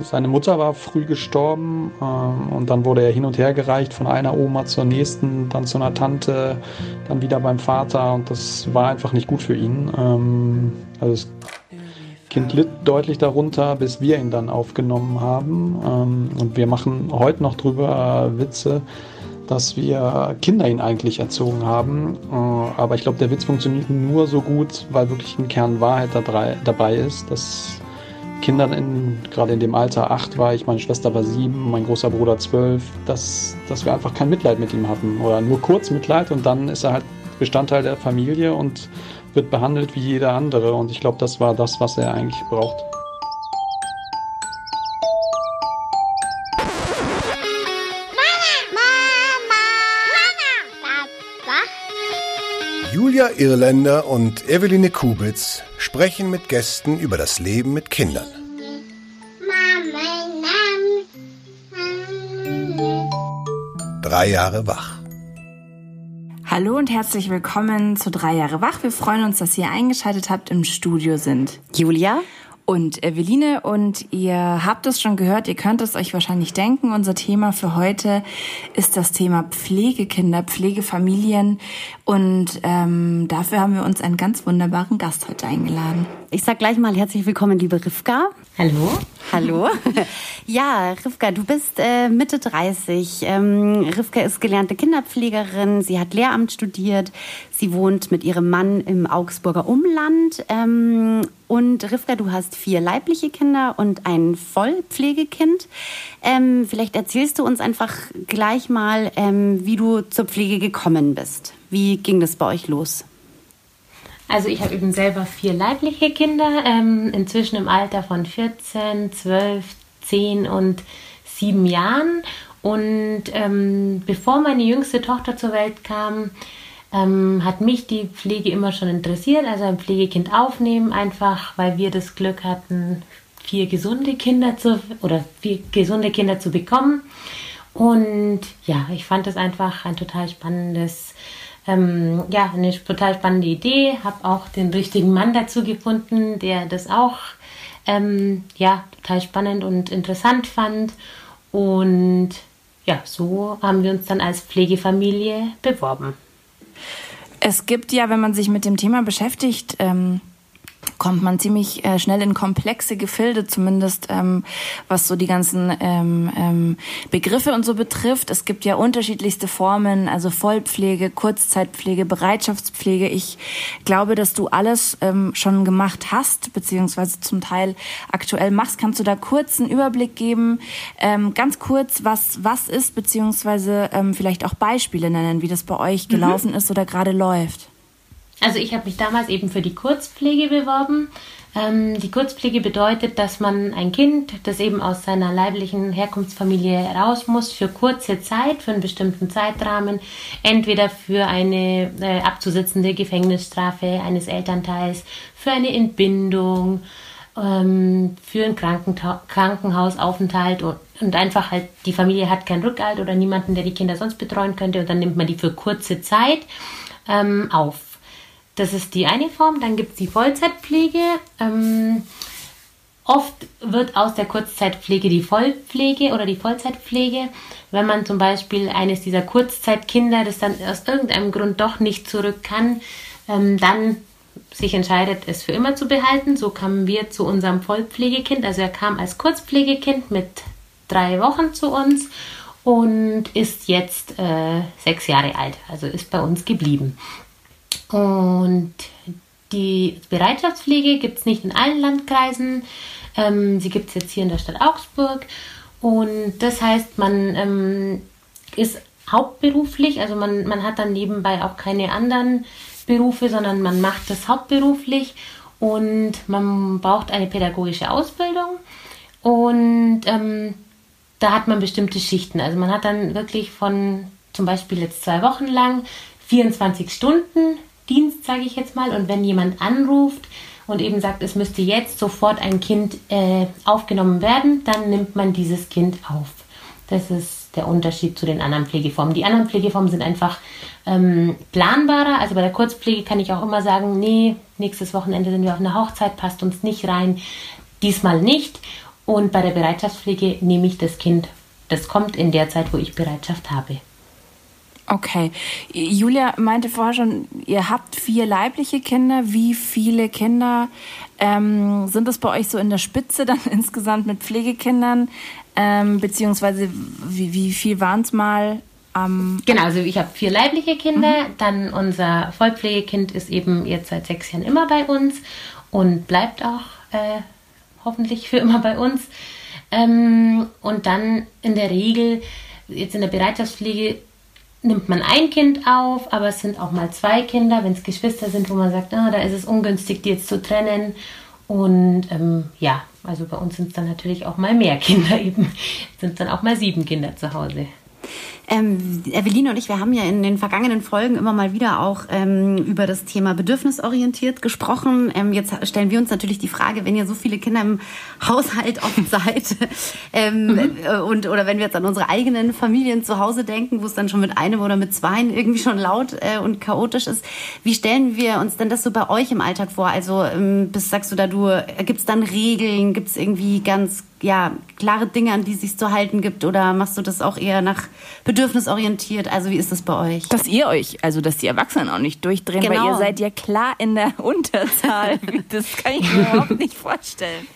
Seine Mutter war früh gestorben ähm, und dann wurde er hin und her gereicht von einer Oma zur nächsten, dann zu einer Tante, dann wieder beim Vater und das war einfach nicht gut für ihn. Ähm, also das Kind litt deutlich darunter, bis wir ihn dann aufgenommen haben ähm, und wir machen heute noch drüber äh, Witze, dass wir Kinder ihn eigentlich erzogen haben. Äh, aber ich glaube, der Witz funktioniert nur so gut, weil wirklich ein Kern Wahrheit dabei ist, dass Kindern in, gerade in dem Alter, acht war ich, meine Schwester war sieben, mein großer Bruder zwölf, dass, dass wir einfach kein Mitleid mit ihm hatten oder nur kurz Mitleid und dann ist er halt Bestandteil der Familie und wird behandelt wie jeder andere und ich glaube, das war das, was er eigentlich braucht. Julia Irländer und Eveline Kubitz sprechen mit Gästen über das Leben mit Kindern. Drei Jahre wach. Hallo und herzlich willkommen zu Drei Jahre wach. Wir freuen uns, dass ihr eingeschaltet habt. Im Studio sind Julia und Eveline und ihr habt es schon gehört, ihr könnt es euch wahrscheinlich denken. Unser Thema für heute ist das Thema Pflegekinder, Pflegefamilien und ähm, dafür haben wir uns einen ganz wunderbaren Gast heute eingeladen. Ich sag gleich mal herzlich willkommen, liebe Rivka. Hallo. Hallo. Ja, Rivka, du bist äh, Mitte 30. Ähm, Rivka ist gelernte Kinderpflegerin. Sie hat Lehramt studiert. Sie wohnt mit ihrem Mann im Augsburger Umland. Ähm, und Rivka, du hast vier leibliche Kinder und ein Vollpflegekind. Ähm, vielleicht erzählst du uns einfach gleich mal, ähm, wie du zur Pflege gekommen bist. Wie ging das bei euch los? Also ich habe eben selber vier leibliche Kinder, ähm, inzwischen im Alter von 14, 12, 10 und 7 Jahren. Und ähm, bevor meine jüngste Tochter zur Welt kam, ähm, hat mich die Pflege immer schon interessiert. Also ein Pflegekind aufnehmen, einfach weil wir das Glück hatten, vier gesunde Kinder zu oder vier gesunde Kinder zu bekommen. Und ja, ich fand es einfach ein total spannendes ähm, ja, eine total spannende Idee. Habe auch den richtigen Mann dazu gefunden, der das auch ähm, ja, total spannend und interessant fand. Und ja, so haben wir uns dann als Pflegefamilie beworben. Es gibt ja, wenn man sich mit dem Thema beschäftigt, ähm, kommt man ziemlich äh, schnell in komplexe Gefilde, zumindest ähm, was so die ganzen ähm, ähm, Begriffe und so betrifft. Es gibt ja unterschiedlichste Formen, also Vollpflege, Kurzzeitpflege, Bereitschaftspflege. Ich glaube, dass du alles ähm, schon gemacht hast, beziehungsweise zum Teil aktuell machst. Kannst du da kurz einen Überblick geben, ähm, ganz kurz, was was ist, beziehungsweise ähm, vielleicht auch Beispiele nennen, wie das bei euch mhm. gelaufen mhm. ist oder gerade läuft? Also ich habe mich damals eben für die Kurzpflege beworben. Ähm, die Kurzpflege bedeutet, dass man ein Kind, das eben aus seiner leiblichen Herkunftsfamilie raus muss, für kurze Zeit, für einen bestimmten Zeitrahmen, entweder für eine äh, abzusitzende Gefängnisstrafe eines Elternteils, für eine Entbindung, ähm, für einen Kranken Krankenhausaufenthalt und, und einfach halt die Familie hat keinen Rückhalt oder niemanden, der die Kinder sonst betreuen könnte und dann nimmt man die für kurze Zeit ähm, auf. Das ist die eine Form. Dann gibt es die Vollzeitpflege. Ähm, oft wird aus der Kurzzeitpflege die Vollpflege oder die Vollzeitpflege. Wenn man zum Beispiel eines dieser Kurzzeitkinder, das dann aus irgendeinem Grund doch nicht zurück kann, ähm, dann sich entscheidet, es für immer zu behalten. So kamen wir zu unserem Vollpflegekind. Also er kam als Kurzpflegekind mit drei Wochen zu uns und ist jetzt äh, sechs Jahre alt, also ist bei uns geblieben. Und die Bereitschaftspflege gibt es nicht in allen Landkreisen. Ähm, sie gibt es jetzt hier in der Stadt Augsburg. Und das heißt, man ähm, ist hauptberuflich, also man, man hat dann nebenbei auch keine anderen Berufe, sondern man macht das hauptberuflich und man braucht eine pädagogische Ausbildung. Und ähm, da hat man bestimmte Schichten. Also man hat dann wirklich von zum Beispiel jetzt zwei Wochen lang 24 Stunden Dienst, sage ich jetzt mal. Und wenn jemand anruft und eben sagt, es müsste jetzt sofort ein Kind äh, aufgenommen werden, dann nimmt man dieses Kind auf. Das ist der Unterschied zu den anderen Pflegeformen. Die anderen Pflegeformen sind einfach ähm, planbarer. Also bei der Kurzpflege kann ich auch immer sagen, nee, nächstes Wochenende sind wir auf einer Hochzeit, passt uns nicht rein. Diesmal nicht. Und bei der Bereitschaftspflege nehme ich das Kind. Das kommt in der Zeit, wo ich Bereitschaft habe. Okay. Julia meinte vorher schon, ihr habt vier leibliche Kinder. Wie viele Kinder ähm, sind es bei euch so in der Spitze dann insgesamt mit Pflegekindern? Ähm, beziehungsweise wie, wie viel waren es mal? Ähm, genau, also ich habe vier leibliche Kinder. Mhm. Dann unser Vollpflegekind ist eben jetzt seit sechs Jahren immer bei uns und bleibt auch äh, hoffentlich für immer bei uns. Ähm, und dann in der Regel, jetzt in der Bereitschaftspflege, nimmt man ein Kind auf, aber es sind auch mal zwei Kinder, wenn es Geschwister sind, wo man sagt, ah, da ist es ungünstig, die jetzt zu trennen. Und ähm, ja, also bei uns sind es dann natürlich auch mal mehr Kinder eben. Sind dann auch mal sieben Kinder zu Hause. Ähm, Eveline und ich, wir haben ja in den vergangenen Folgen immer mal wieder auch ähm, über das Thema bedürfnisorientiert gesprochen. Ähm, jetzt stellen wir uns natürlich die Frage, wenn ihr so viele Kinder im Haushalt oft seid ähm, mhm. Äh, und oder wenn wir jetzt an unsere eigenen Familien zu Hause denken, wo es dann schon mit einem oder mit zweien irgendwie schon laut äh, und chaotisch ist, wie stellen wir uns denn das so bei euch im Alltag vor? Also ähm, bis sagst du da, du äh, gibt es dann Regeln, gibt es irgendwie ganz ja, klare Dinge, an die es sich zu halten gibt? Oder machst du das auch eher nach bedürfnisorientiert? Also wie ist das bei euch? Dass ihr euch, also dass die Erwachsenen auch nicht durchdrehen, genau. weil ihr seid ja klar in der Unterzahl. Das kann ich mir überhaupt nicht vorstellen.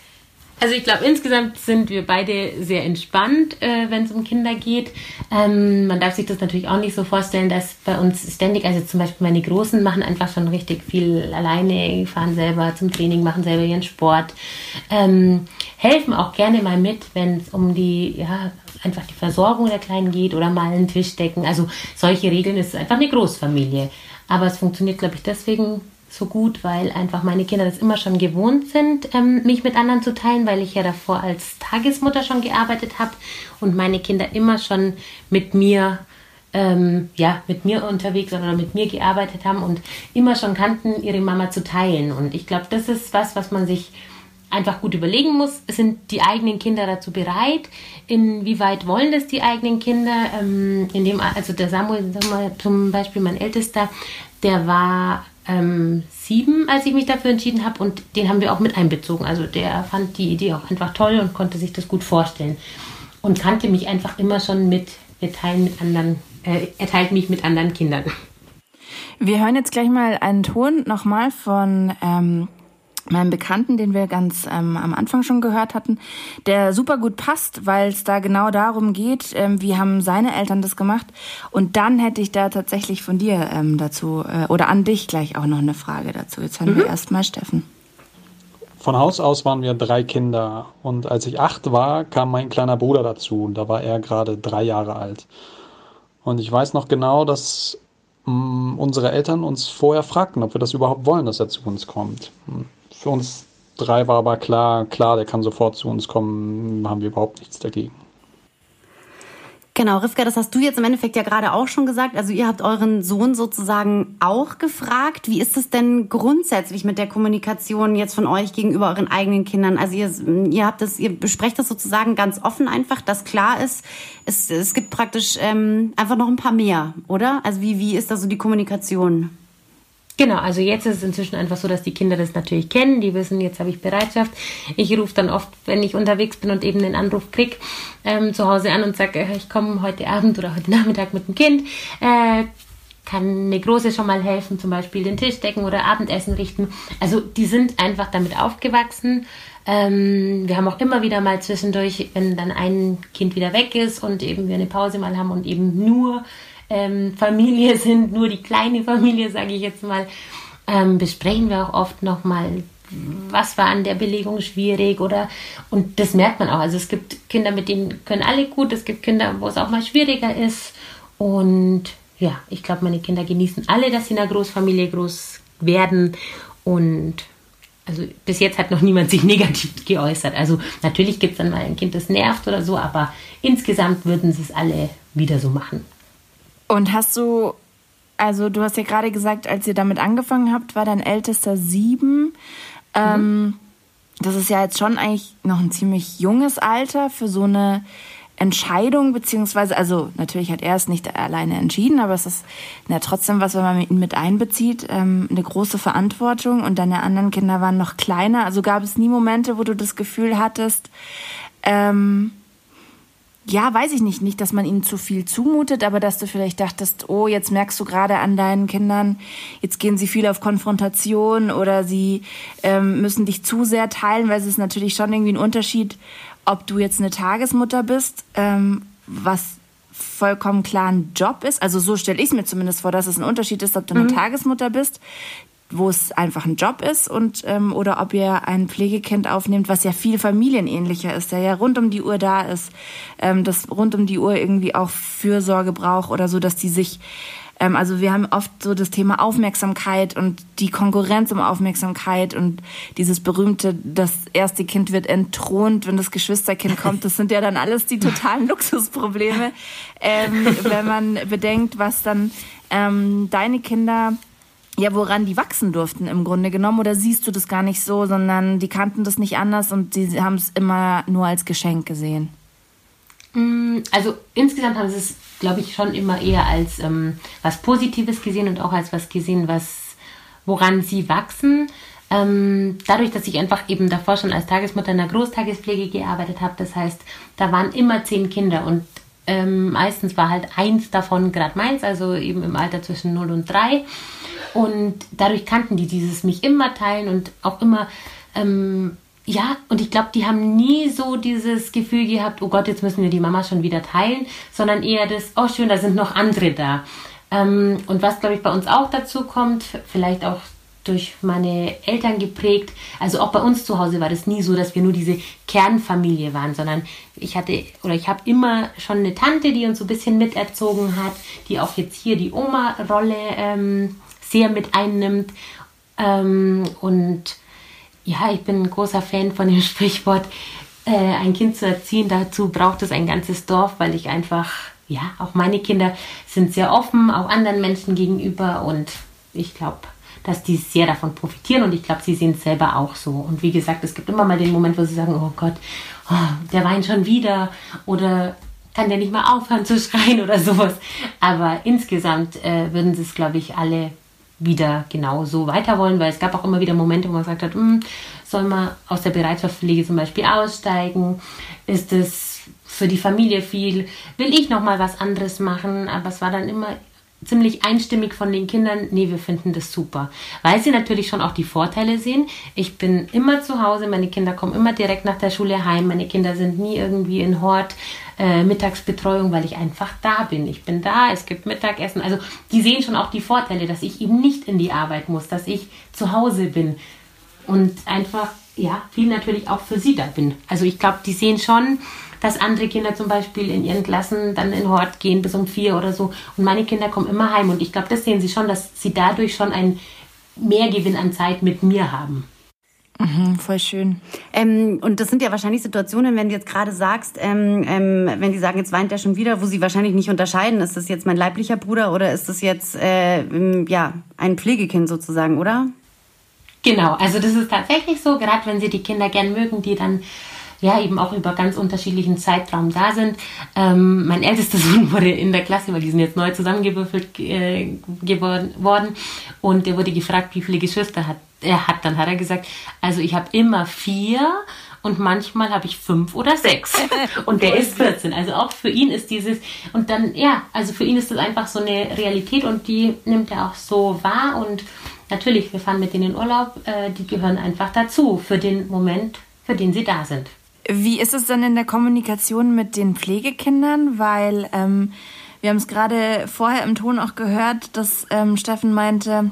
Also ich glaube, insgesamt sind wir beide sehr entspannt, äh, wenn es um Kinder geht. Ähm, man darf sich das natürlich auch nicht so vorstellen, dass bei uns ständig, also zum Beispiel meine Großen machen einfach schon richtig viel alleine, fahren selber zum Training, machen selber ihren Sport, ähm, helfen auch gerne mal mit, wenn es um die, ja, einfach die Versorgung der Kleinen geht oder mal einen Tisch decken. Also solche Regeln ist einfach eine Großfamilie. Aber es funktioniert, glaube ich, deswegen so gut, weil einfach meine Kinder das immer schon gewohnt sind, ähm, mich mit anderen zu teilen, weil ich ja davor als Tagesmutter schon gearbeitet habe und meine Kinder immer schon mit mir ähm, ja, mit mir unterwegs oder mit mir gearbeitet haben und immer schon kannten, ihre Mama zu teilen. Und ich glaube, das ist was, was man sich einfach gut überlegen muss, sind die eigenen Kinder dazu bereit? Inwieweit wollen das die eigenen Kinder? Ähm, in dem, also der Samuel, zum Beispiel mein Ältester, der war ähm, sieben, als ich mich dafür entschieden habe. Und den haben wir auch mit einbezogen. Also der fand die Idee auch einfach toll und konnte sich das gut vorstellen. Und kannte mich einfach immer schon mit, wir teilen mit anderen, äh, er teilt mich mit anderen Kindern. Wir hören jetzt gleich mal einen Ton nochmal von ähm, meinem Bekannten, den wir ganz ähm, am Anfang schon gehört hatten, der super gut passt, weil es da genau darum geht, ähm, wie haben seine Eltern das gemacht. Und dann hätte ich da tatsächlich von dir ähm, dazu äh, oder an dich gleich auch noch eine Frage dazu. Jetzt hören mhm. wir erstmal Steffen. Von Haus aus waren wir drei Kinder und als ich acht war, kam mein kleiner Bruder dazu und da war er gerade drei Jahre alt. Und ich weiß noch genau, dass mh, mm, unsere Eltern uns vorher fragten, ob wir das überhaupt wollen, dass er zu uns kommt. Für uns drei war aber klar, klar, der kann sofort zu uns kommen, haben wir überhaupt nichts dagegen. Genau, Rivka, das hast du jetzt im Endeffekt ja gerade auch schon gesagt. Also ihr habt euren Sohn sozusagen auch gefragt. Wie ist es denn grundsätzlich mit der Kommunikation jetzt von euch gegenüber euren eigenen Kindern? Also ihr, ihr habt das, ihr besprecht das sozusagen ganz offen einfach, dass klar ist, es, es gibt praktisch ähm, einfach noch ein paar mehr, oder? Also wie, wie ist da so die Kommunikation? Genau, also jetzt ist es inzwischen einfach so, dass die Kinder das natürlich kennen, die wissen, jetzt habe ich Bereitschaft. Ich rufe dann oft, wenn ich unterwegs bin und eben den Anruf krieg, ähm, zu Hause an und sage, äh, ich komme heute Abend oder heute Nachmittag mit dem Kind. Äh, kann eine Große schon mal helfen, zum Beispiel den Tisch decken oder Abendessen richten. Also die sind einfach damit aufgewachsen. Ähm, wir haben auch immer wieder mal zwischendurch, wenn dann ein Kind wieder weg ist und eben wir eine Pause mal haben und eben nur ähm, Familie sind, nur die kleine Familie, sage ich jetzt mal, ähm, besprechen wir auch oft nochmal, was war an der Belegung schwierig oder und das merkt man auch. Also es gibt Kinder, mit denen können alle gut, es gibt Kinder, wo es auch mal schwieriger ist. Und ja, ich glaube, meine Kinder genießen alle, dass sie in einer Großfamilie groß werden. Und also bis jetzt hat noch niemand sich negativ geäußert. Also natürlich gibt es dann mal ein Kind, das nervt oder so, aber insgesamt würden sie es alle wieder so machen. Und hast du, also du hast ja gerade gesagt, als ihr damit angefangen habt, war dein ältester sieben. Ähm, mhm. das ist ja jetzt schon eigentlich noch ein ziemlich junges Alter für so eine Entscheidung, beziehungsweise, also natürlich hat er es nicht alleine entschieden, aber es ist ja trotzdem was, wenn man ihn mit einbezieht, ähm, eine große Verantwortung und deine anderen Kinder waren noch kleiner. Also gab es nie Momente, wo du das Gefühl hattest, ähm, ja, weiß ich nicht, nicht, dass man ihnen zu viel zumutet, aber dass du vielleicht dachtest, oh, jetzt merkst du gerade an deinen Kindern, jetzt gehen sie viel auf Konfrontation oder sie ähm, müssen dich zu sehr teilen, weil es ist natürlich schon irgendwie ein Unterschied, ob du jetzt eine Tagesmutter bist, ähm, was vollkommen klar ein Job ist. Also so stelle ich es mir zumindest vor, dass es ein Unterschied ist, ob du eine mhm. Tagesmutter bist, wo es einfach ein Job ist und ähm, oder ob ihr ein Pflegekind aufnehmt, was ja viel familienähnlicher ist, der ja rund um die Uhr da ist, ähm, das rund um die Uhr irgendwie auch Fürsorge braucht oder so, dass die sich ähm, also wir haben oft so das Thema Aufmerksamkeit und die Konkurrenz um Aufmerksamkeit und dieses berühmte, das erste Kind wird entthront, wenn das Geschwisterkind kommt. Das sind ja dann alles die totalen Luxusprobleme, ähm, wenn man bedenkt, was dann ähm, deine Kinder ja, woran die wachsen durften im Grunde genommen? Oder siehst du das gar nicht so, sondern die kannten das nicht anders und sie haben es immer nur als Geschenk gesehen? Mm, also insgesamt haben sie es, glaube ich, schon immer eher als ähm, was Positives gesehen und auch als was gesehen, was woran sie wachsen. Ähm, dadurch, dass ich einfach eben davor schon als Tagesmutter in der Großtagespflege gearbeitet habe, das heißt, da waren immer zehn Kinder und ähm, meistens war halt eins davon gerade meins, also eben im Alter zwischen 0 und 3. Und dadurch kannten die dieses mich immer teilen und auch immer, ähm, ja, und ich glaube, die haben nie so dieses Gefühl gehabt, oh Gott, jetzt müssen wir die Mama schon wieder teilen, sondern eher das, oh schön, da sind noch andere da. Ähm, und was, glaube ich, bei uns auch dazu kommt, vielleicht auch durch meine Eltern geprägt. Also auch bei uns zu Hause war das nie so, dass wir nur diese Kernfamilie waren, sondern ich hatte oder ich habe immer schon eine Tante, die uns so ein bisschen miterzogen hat, die auch jetzt hier die Oma-Rolle ähm, sehr mit einnimmt. Ähm, und ja, ich bin ein großer Fan von dem Sprichwort, äh, ein Kind zu erziehen. Dazu braucht es ein ganzes Dorf, weil ich einfach, ja, auch meine Kinder sind sehr offen, auch anderen Menschen gegenüber. Und ich glaube, dass die sehr davon profitieren und ich glaube, sie sehen es selber auch so. Und wie gesagt, es gibt immer mal den Moment, wo sie sagen, oh Gott, oh, der weint schon wieder oder kann der nicht mal aufhören zu schreien oder sowas. Aber insgesamt äh, würden sie es, glaube ich, alle wieder genau so weiter wollen, weil es gab auch immer wieder Momente, wo man gesagt hat, hm, soll man aus der Bereitschaftspflege zum Beispiel aussteigen? Ist es für die Familie viel? Will ich noch mal was anderes machen? Aber es war dann immer ziemlich einstimmig von den Kindern, nee, wir finden das super. Weil sie natürlich schon auch die Vorteile sehen. Ich bin immer zu Hause, meine Kinder kommen immer direkt nach der Schule heim, meine Kinder sind nie irgendwie in Hort, äh, Mittagsbetreuung, weil ich einfach da bin. Ich bin da, es gibt Mittagessen. Also die sehen schon auch die Vorteile, dass ich eben nicht in die Arbeit muss, dass ich zu Hause bin und einfach, ja, viel natürlich auch für sie da bin. Also ich glaube, die sehen schon, dass andere Kinder zum Beispiel in ihren Klassen dann in Hort gehen bis um vier oder so. Und meine Kinder kommen immer heim. Und ich glaube, das sehen sie schon, dass sie dadurch schon einen Mehrgewinn an Zeit mit mir haben. Mhm, voll schön. Ähm, und das sind ja wahrscheinlich Situationen, wenn du jetzt gerade sagst, ähm, ähm, wenn die sagen, jetzt weint er schon wieder, wo sie wahrscheinlich nicht unterscheiden, ist das jetzt mein leiblicher Bruder oder ist das jetzt äh, ja ein Pflegekind sozusagen, oder? Genau, also das ist tatsächlich so, gerade wenn sie die Kinder gern mögen, die dann ja eben auch über ganz unterschiedlichen Zeitraum da sind. Ähm, mein ältester Sohn wurde in der Klasse, weil die sind jetzt neu zusammengewürfelt äh, geworden worden und der wurde gefragt, wie viele Geschwister hat er hat. Dann hat er gesagt, also ich habe immer vier und manchmal habe ich fünf oder sechs. Und der ist 14. Also auch für ihn ist dieses, und dann, ja, also für ihn ist das einfach so eine Realität und die nimmt er auch so wahr. Und natürlich, wir fahren mit denen in Urlaub, äh, die gehören einfach dazu für den Moment, für den sie da sind. Wie ist es dann in der Kommunikation mit den Pflegekindern? Weil ähm, wir haben es gerade vorher im Ton auch gehört, dass ähm, Steffen meinte,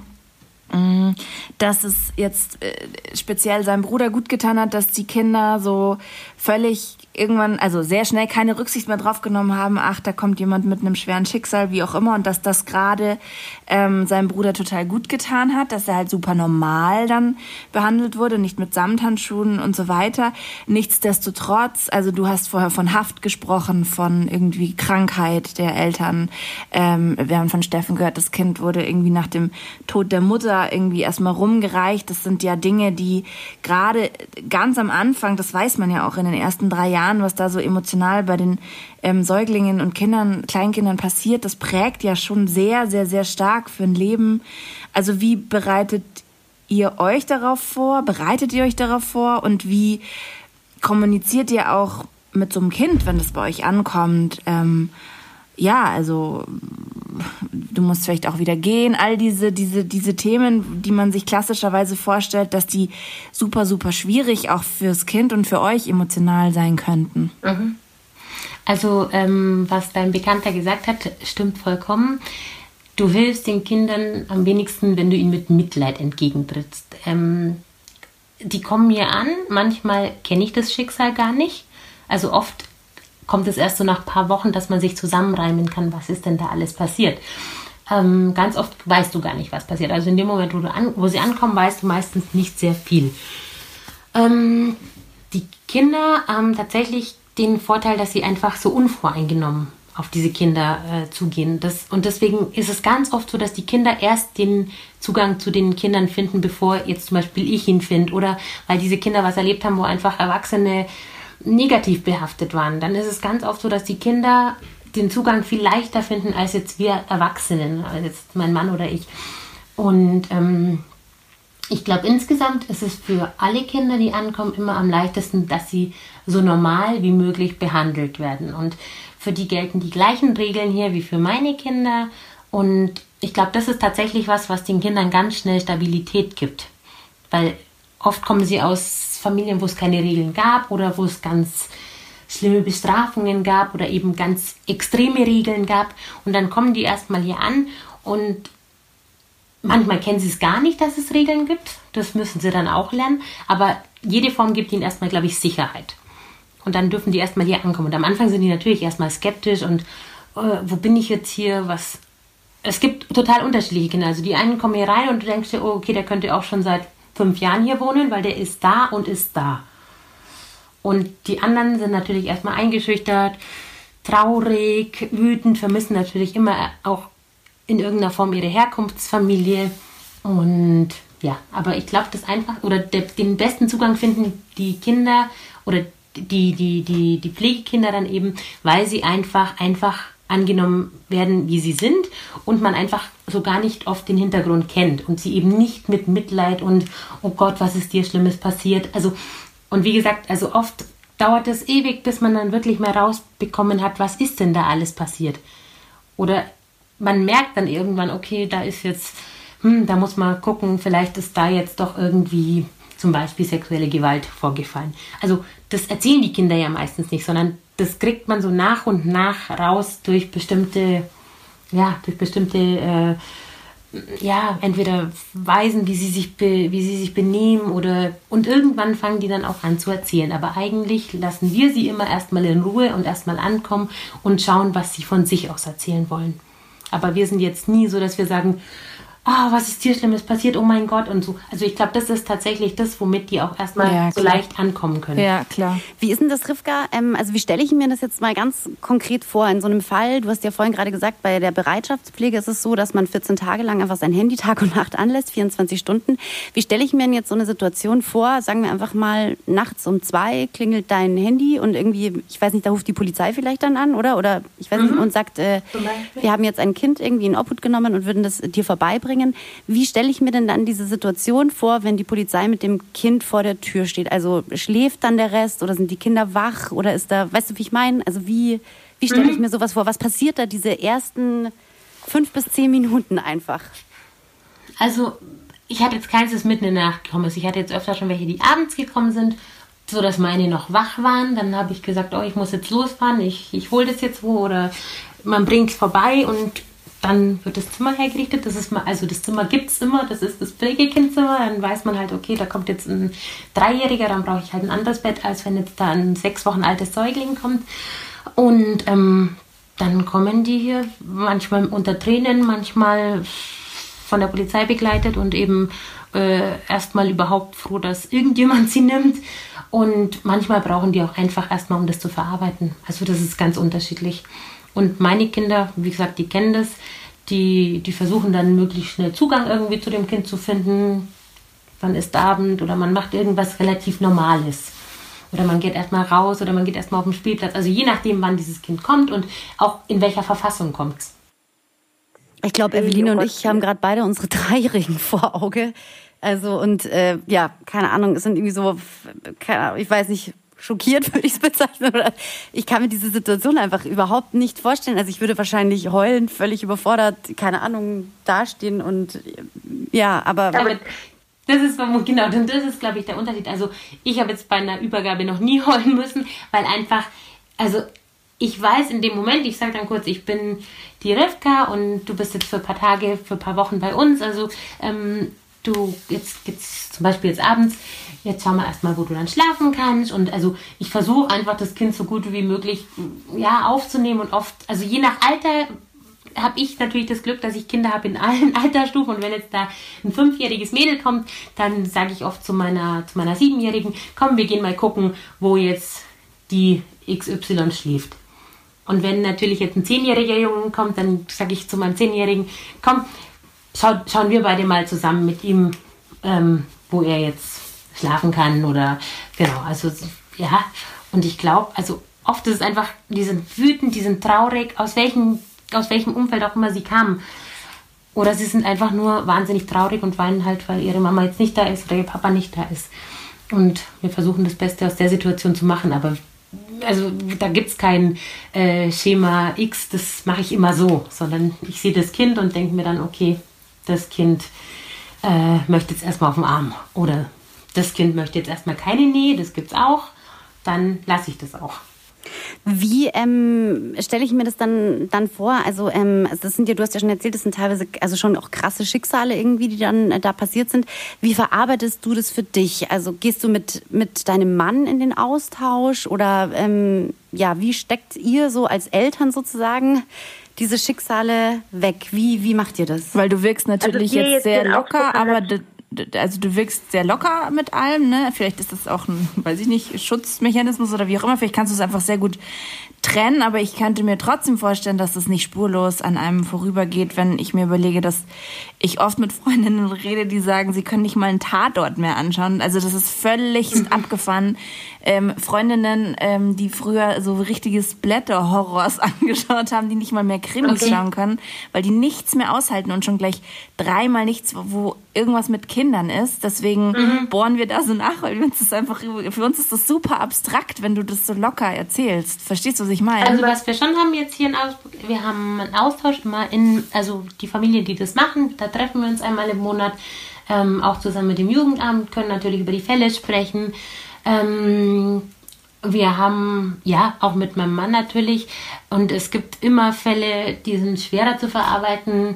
mm, dass es jetzt äh, speziell seinem Bruder gut getan hat, dass die Kinder so völlig irgendwann, also sehr schnell keine Rücksicht mehr drauf genommen haben, ach, da kommt jemand mit einem schweren Schicksal, wie auch immer, und dass das gerade ähm, seinem Bruder total gut getan hat, dass er halt super normal dann behandelt wurde, nicht mit Samthandschuhen und so weiter. Nichtsdestotrotz, also du hast vorher von Haft gesprochen, von irgendwie Krankheit der Eltern. Ähm, wir haben von Steffen gehört, das Kind wurde irgendwie nach dem Tod der Mutter irgendwie erstmal rumgereicht. Das sind ja Dinge, die gerade ganz am Anfang, das weiß man ja auch in den ersten drei Jahren, Jahren, was da so emotional bei den ähm, Säuglingen und Kindern, Kleinkindern passiert, das prägt ja schon sehr, sehr, sehr stark für ein Leben. Also wie bereitet ihr euch darauf vor? Bereitet ihr euch darauf vor? Und wie kommuniziert ihr auch mit so einem Kind, wenn das bei euch ankommt, ähm, ja, also du musst vielleicht auch wieder gehen, all diese, diese, diese Themen, die man sich klassischerweise vorstellt, dass die super, super schwierig auch fürs Kind und für euch emotional sein könnten. Mhm. Also, ähm, was dein Bekannter gesagt hat, stimmt vollkommen. Du hilfst den Kindern am wenigsten, wenn du ihnen mit Mitleid entgegentrittst. Ähm, die kommen mir an, manchmal kenne ich das Schicksal gar nicht. Also oft kommt es erst so nach ein paar Wochen, dass man sich zusammenreimen kann, was ist denn da alles passiert. Ähm, ganz oft weißt du gar nicht, was passiert. Also in dem Moment, wo, an, wo sie ankommen, weißt du meistens nicht sehr viel. Ähm, die Kinder haben tatsächlich den Vorteil, dass sie einfach so unvoreingenommen auf diese Kinder äh, zugehen. Das, und deswegen ist es ganz oft so, dass die Kinder erst den Zugang zu den Kindern finden, bevor jetzt zum Beispiel ich ihn finde. Oder weil diese Kinder was erlebt haben, wo einfach Erwachsene negativ behaftet waren, dann ist es ganz oft so, dass die Kinder den Zugang viel leichter finden als jetzt wir Erwachsenen, als jetzt mein Mann oder ich. Und ähm, ich glaube, insgesamt ist es für alle Kinder, die ankommen, immer am leichtesten, dass sie so normal wie möglich behandelt werden. Und für die gelten die gleichen Regeln hier wie für meine Kinder. Und ich glaube, das ist tatsächlich was, was den Kindern ganz schnell Stabilität gibt. Weil oft kommen sie aus Familien, wo es keine Regeln gab oder wo es ganz schlimme Bestrafungen gab oder eben ganz extreme Regeln gab. Und dann kommen die erstmal hier an und manchmal kennen sie es gar nicht, dass es Regeln gibt. Das müssen sie dann auch lernen. Aber jede Form gibt ihnen erstmal, glaube ich, Sicherheit. Und dann dürfen die erstmal hier ankommen. Und am Anfang sind die natürlich erstmal skeptisch und äh, wo bin ich jetzt hier? Was? Es gibt total unterschiedliche Kinder. Also die einen kommen hier rein und du denkst dir, oh, okay, der könnte auch schon seit fünf Jahren hier wohnen, weil der ist da und ist da. Und die anderen sind natürlich erstmal eingeschüchtert, traurig, wütend, vermissen natürlich immer auch in irgendeiner Form ihre Herkunftsfamilie. Und ja, aber ich glaube, das einfach, oder der, den besten Zugang finden die Kinder oder die, die, die, die Pflegekinder dann eben, weil sie einfach, einfach angenommen werden, wie sie sind und man einfach so gar nicht oft den Hintergrund kennt und sie eben nicht mit Mitleid und oh Gott, was ist dir Schlimmes passiert. Also und wie gesagt, also oft dauert es ewig, bis man dann wirklich mal rausbekommen hat, was ist denn da alles passiert. Oder man merkt dann irgendwann, okay, da ist jetzt, hm, da muss man gucken, vielleicht ist da jetzt doch irgendwie zum Beispiel sexuelle Gewalt vorgefallen. Also das erzählen die Kinder ja meistens nicht, sondern das kriegt man so nach und nach raus durch bestimmte, ja, durch bestimmte, äh, ja, entweder Weisen, wie sie sich, be, wie sie sich benehmen oder und irgendwann fangen die dann auch an zu erzählen. Aber eigentlich lassen wir sie immer erstmal in Ruhe und erstmal ankommen und schauen, was sie von sich aus erzählen wollen. Aber wir sind jetzt nie so, dass wir sagen, oh, was ist dir Schlimmes passiert, oh mein Gott und so. Also ich glaube, das ist tatsächlich das, womit die auch erstmal ja, so leicht ankommen können. Ja, klar. Wie ist denn das, Rivka? Ähm, also wie stelle ich mir das jetzt mal ganz konkret vor in so einem Fall? Du hast ja vorhin gerade gesagt, bei der Bereitschaftspflege ist es so, dass man 14 Tage lang einfach sein Handy Tag und Nacht anlässt, 24 Stunden. Wie stelle ich mir denn jetzt so eine Situation vor? Sagen wir einfach mal, nachts um zwei klingelt dein Handy und irgendwie, ich weiß nicht, da ruft die Polizei vielleicht dann an, oder? Oder ich weiß mhm. nicht, und sagt, äh, wir haben jetzt ein Kind irgendwie in Obhut genommen und würden das dir vorbeibringen bringen. Wie stelle ich mir denn dann diese Situation vor, wenn die Polizei mit dem Kind vor der Tür steht? Also schläft dann der Rest oder sind die Kinder wach oder ist da, weißt du, wie ich meine? Also wie, wie stelle ich mhm. mir sowas vor? Was passiert da diese ersten fünf bis zehn Minuten einfach? Also ich hatte jetzt keins, das mitten in der Nacht gekommen ist. Ich hatte jetzt öfter schon welche, die abends gekommen sind, so dass meine noch wach waren. Dann habe ich gesagt, oh, ich muss jetzt losfahren, ich, ich hole das jetzt wo oder man bringt es vorbei und dann wird das Zimmer hergerichtet. Das ist mal, also das Zimmer gibt es immer, das ist das Pflegekindzimmer. Dann weiß man halt, okay, da kommt jetzt ein Dreijähriger, dann brauche ich halt ein anderes Bett, als wenn jetzt da ein sechs Wochen altes Säugling kommt. Und ähm, dann kommen die hier manchmal unter Tränen, manchmal von der Polizei begleitet und eben äh, erstmal überhaupt froh, dass irgendjemand sie nimmt. Und manchmal brauchen die auch einfach erstmal, um das zu verarbeiten. Also das ist ganz unterschiedlich. Und meine Kinder, wie gesagt, die kennen das, die, die versuchen dann möglichst schnell Zugang irgendwie zu dem Kind zu finden. Dann ist Abend oder man macht irgendwas relativ Normales. Oder man geht erstmal raus oder man geht erstmal auf den Spielplatz. Also je nachdem, wann dieses Kind kommt und auch in welcher Verfassung kommt es. Ich glaube, Eveline und ich haben gerade beide unsere Dreijährigen vor Auge. Also und äh, ja, keine Ahnung, es sind irgendwie so, keine Ahnung, ich weiß nicht, schockiert, würde ich es bezeichnen. Ich kann mir diese Situation einfach überhaupt nicht vorstellen. Also ich würde wahrscheinlich heulen, völlig überfordert, keine Ahnung, dastehen und ja, aber. aber das ist genau, das ist, glaube ich, der Unterschied. Also ich habe jetzt bei einer Übergabe noch nie heulen müssen, weil einfach, also ich weiß in dem Moment, ich sage dann kurz, ich bin die Rivka und du bist jetzt für ein paar Tage, für ein paar Wochen bei uns. Also ähm, du jetzt gibt's zum Beispiel jetzt abends, jetzt schauen wir erstmal, wo du dann schlafen kannst. Und also ich versuche einfach das Kind so gut wie möglich ja, aufzunehmen und oft, also je nach Alter habe ich natürlich das Glück, dass ich Kinder habe in allen Altersstufen und wenn jetzt da ein fünfjähriges Mädel kommt, dann sage ich oft zu meiner, zu meiner siebenjährigen, komm, wir gehen mal gucken, wo jetzt die XY schläft. Und wenn natürlich jetzt ein zehnjähriger Junge kommt, dann sage ich zu meinem zehnjährigen, komm, schau, schauen wir beide mal zusammen mit ihm, ähm, wo er jetzt schlafen kann oder genau, also ja. Und ich glaube, also oft ist es einfach, die sind wütend, die sind traurig, aus welchem, aus welchem Umfeld auch immer sie kamen. Oder sie sind einfach nur wahnsinnig traurig und weinen halt, weil ihre Mama jetzt nicht da ist oder ihr Papa nicht da ist. Und wir versuchen das Beste aus der Situation zu machen, aber also da gibt es kein äh, Schema X, das mache ich immer so, sondern ich sehe das Kind und denke mir dann, okay, das Kind äh, möchte jetzt erstmal auf dem Arm oder das Kind möchte jetzt erstmal keine Nähe, das gibt es auch, dann lasse ich das auch. Wie ähm, stelle ich mir das dann, dann vor? Also, ähm, das sind ja, du hast ja schon erzählt, das sind teilweise also schon auch krasse Schicksale irgendwie, die dann äh, da passiert sind. Wie verarbeitest du das für dich? Also gehst du mit, mit deinem Mann in den Austausch oder ähm, ja, wie steckt ihr so als Eltern sozusagen diese Schicksale weg? Wie, wie macht ihr das? Weil du wirkst natürlich also jetzt, jetzt sehr locker, aber also du wirkst sehr locker mit allem, ne? Vielleicht ist das auch ein, weiß ich nicht, Schutzmechanismus oder wie auch immer. Vielleicht kannst du es einfach sehr gut trennen, aber ich könnte mir trotzdem vorstellen, dass es nicht spurlos an einem vorübergeht, wenn ich mir überlege, dass ich oft mit Freundinnen rede, die sagen, sie können nicht mal einen Tatort mehr anschauen. Also das ist völlig abgefahren. Ähm, Freundinnen, ähm, die früher so richtiges Blätter-Horrors angeschaut haben, die nicht mal mehr Krimis okay. schauen können, weil die nichts mehr aushalten und schon gleich dreimal nichts, wo irgendwas mit Kindern ist. Deswegen mhm. bohren wir da so nach, weil uns das einfach, für uns ist das super abstrakt, wenn du das so locker erzählst. Verstehst du, was ich meine? Also was wir schon haben jetzt hier in Augsburg, wir haben einen Austausch immer in, also die Familien, die das machen, da treffen wir uns einmal im Monat, ähm, auch zusammen mit dem Jugendamt, können natürlich über die Fälle sprechen. Ähm, wir haben, ja, auch mit meinem Mann natürlich, und es gibt immer Fälle, die sind schwerer zu verarbeiten.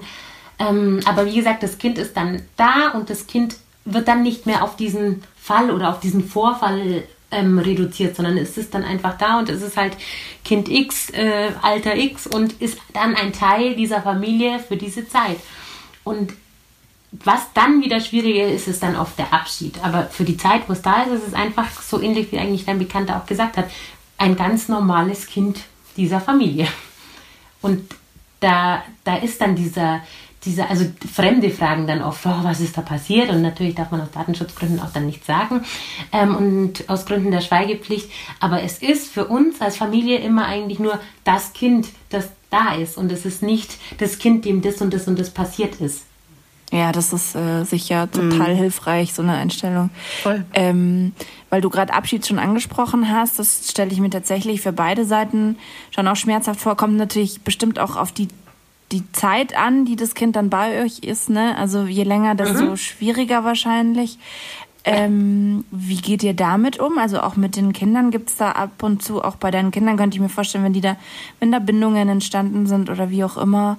Ähm, aber wie gesagt, das Kind ist dann da und das Kind wird dann nicht mehr auf diesen Fall oder auf diesen Vorfall ähm, reduziert, sondern es ist dann einfach da und es ist halt Kind X, äh, Alter X und ist dann ein Teil dieser Familie für diese Zeit. Und was dann wieder schwieriger ist, ist dann oft der Abschied. Aber für die Zeit, wo es da ist, ist es einfach so ähnlich, wie eigentlich dein Bekannter auch gesagt hat, ein ganz normales Kind dieser Familie. Und da, da ist dann dieser, dieser, also fremde Fragen dann oft, oh, was ist da passiert? Und natürlich darf man aus Datenschutzgründen auch dann nichts sagen ähm, und aus Gründen der Schweigepflicht. Aber es ist für uns als Familie immer eigentlich nur das Kind, das da ist. Und es ist nicht das Kind, dem das und das und das passiert ist. Ja, das ist äh, sicher total mhm. hilfreich, so eine Einstellung. Voll. Ähm, weil du gerade Abschied schon angesprochen hast, das stelle ich mir tatsächlich für beide Seiten schon auch schmerzhaft vor. Kommt natürlich bestimmt auch auf die die Zeit an, die das Kind dann bei euch ist, ne? Also je länger, desto mhm. schwieriger wahrscheinlich. Ähm, wie geht ihr damit um? Also auch mit den Kindern gibt's da ab und zu, auch bei deinen Kindern könnte ich mir vorstellen, wenn die da, wenn da Bindungen entstanden sind oder wie auch immer,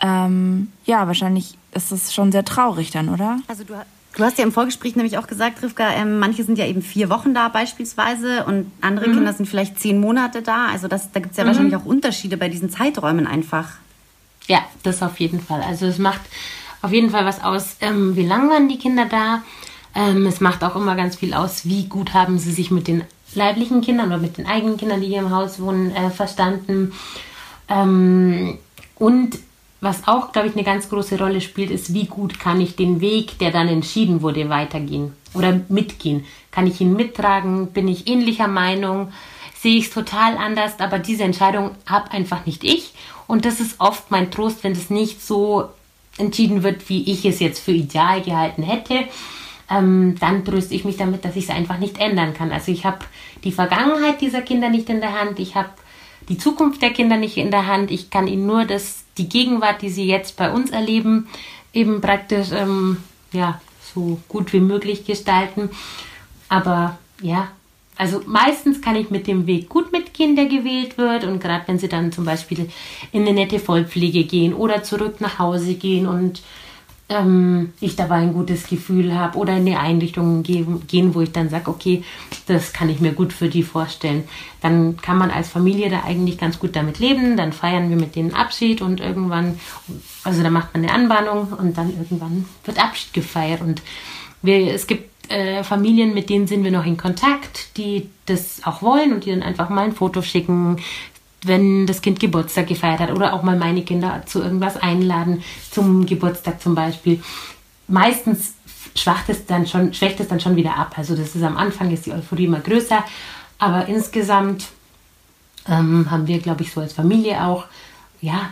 ähm, ja, wahrscheinlich ist es schon sehr traurig dann, oder? Also du, du hast ja im Vorgespräch nämlich auch gesagt, Rivka, ähm, manche sind ja eben vier Wochen da beispielsweise und andere mhm. Kinder sind vielleicht zehn Monate da. Also das, da gibt es ja mhm. wahrscheinlich auch Unterschiede bei diesen Zeiträumen einfach. Ja, das auf jeden Fall. Also es macht auf jeden Fall was aus, ähm, wie lange waren die Kinder da. Ähm, es macht auch immer ganz viel aus, wie gut haben sie sich mit den leiblichen Kindern oder mit den eigenen Kindern, die hier im Haus wohnen, äh, verstanden. Ähm, und was auch, glaube ich, eine ganz große Rolle spielt, ist, wie gut kann ich den Weg, der dann entschieden wurde, weitergehen oder mitgehen. Kann ich ihn mittragen? Bin ich ähnlicher Meinung? Sehe ich es total anders? Aber diese Entscheidung habe einfach nicht ich. Und das ist oft mein Trost, wenn es nicht so entschieden wird, wie ich es jetzt für ideal gehalten hätte. ähm, dann tröste ich mich damit, dass ich es einfach nicht ändern kann. Also ich habe die Vergangenheit dieser Kinder nicht in der Hand, ich habe die Zukunft der Kinder nicht in der Hand, ich kann ihnen nur das, die Gegenwart, die sie jetzt bei uns erleben, eben praktisch ähm, ja, so gut wie möglich gestalten. Aber ja, also meistens kann ich mit dem Weg gut mitgehen, der gewählt wird. Und gerade wenn sie dann zum Beispiel in eine nette Vollpflege gehen oder zurück nach Hause gehen und ähm, ich dabei ein gutes Gefühl habe oder in eine Einrichtung gehen, wo ich dann sage, okay, das kann ich mir gut für die vorstellen. Dann kann man als Familie da eigentlich ganz gut damit leben. Dann feiern wir mit denen Abschied und irgendwann, also da macht man eine Anbahnung und dann irgendwann wird Abschied gefeiert. Und wir, es gibt äh, Familien, mit denen sind wir noch in Kontakt, die das auch wollen und die dann einfach mal ein Foto schicken, wenn das Kind Geburtstag gefeiert hat oder auch mal meine Kinder zu irgendwas einladen, zum Geburtstag zum Beispiel. Meistens schwacht es dann schon, schwächt es dann schon wieder ab. Also das ist am Anfang ist die Euphorie immer größer, aber insgesamt ähm, haben wir, glaube ich, so als Familie auch, ja,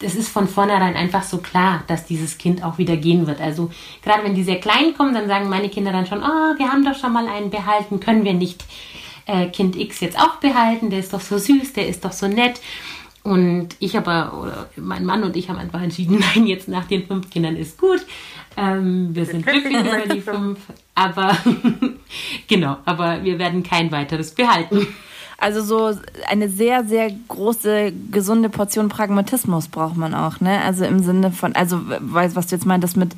es ist von vornherein einfach so klar, dass dieses Kind auch wieder gehen wird. Also gerade wenn die sehr klein kommen, dann sagen meine Kinder dann schon, oh, wir haben doch schon mal einen behalten, können wir nicht äh, Kind X jetzt auch behalten, der ist doch so süß, der ist doch so nett. Und ich aber, oder mein Mann und ich haben einfach entschieden, nein, jetzt nach den fünf Kindern ist gut. Ähm, wir sind glücklich über die fünf. Aber genau, aber wir werden kein weiteres behalten. Also so eine sehr, sehr große, gesunde Portion Pragmatismus braucht man auch, ne? Also im Sinne von, also weiß, was du jetzt meintest mit,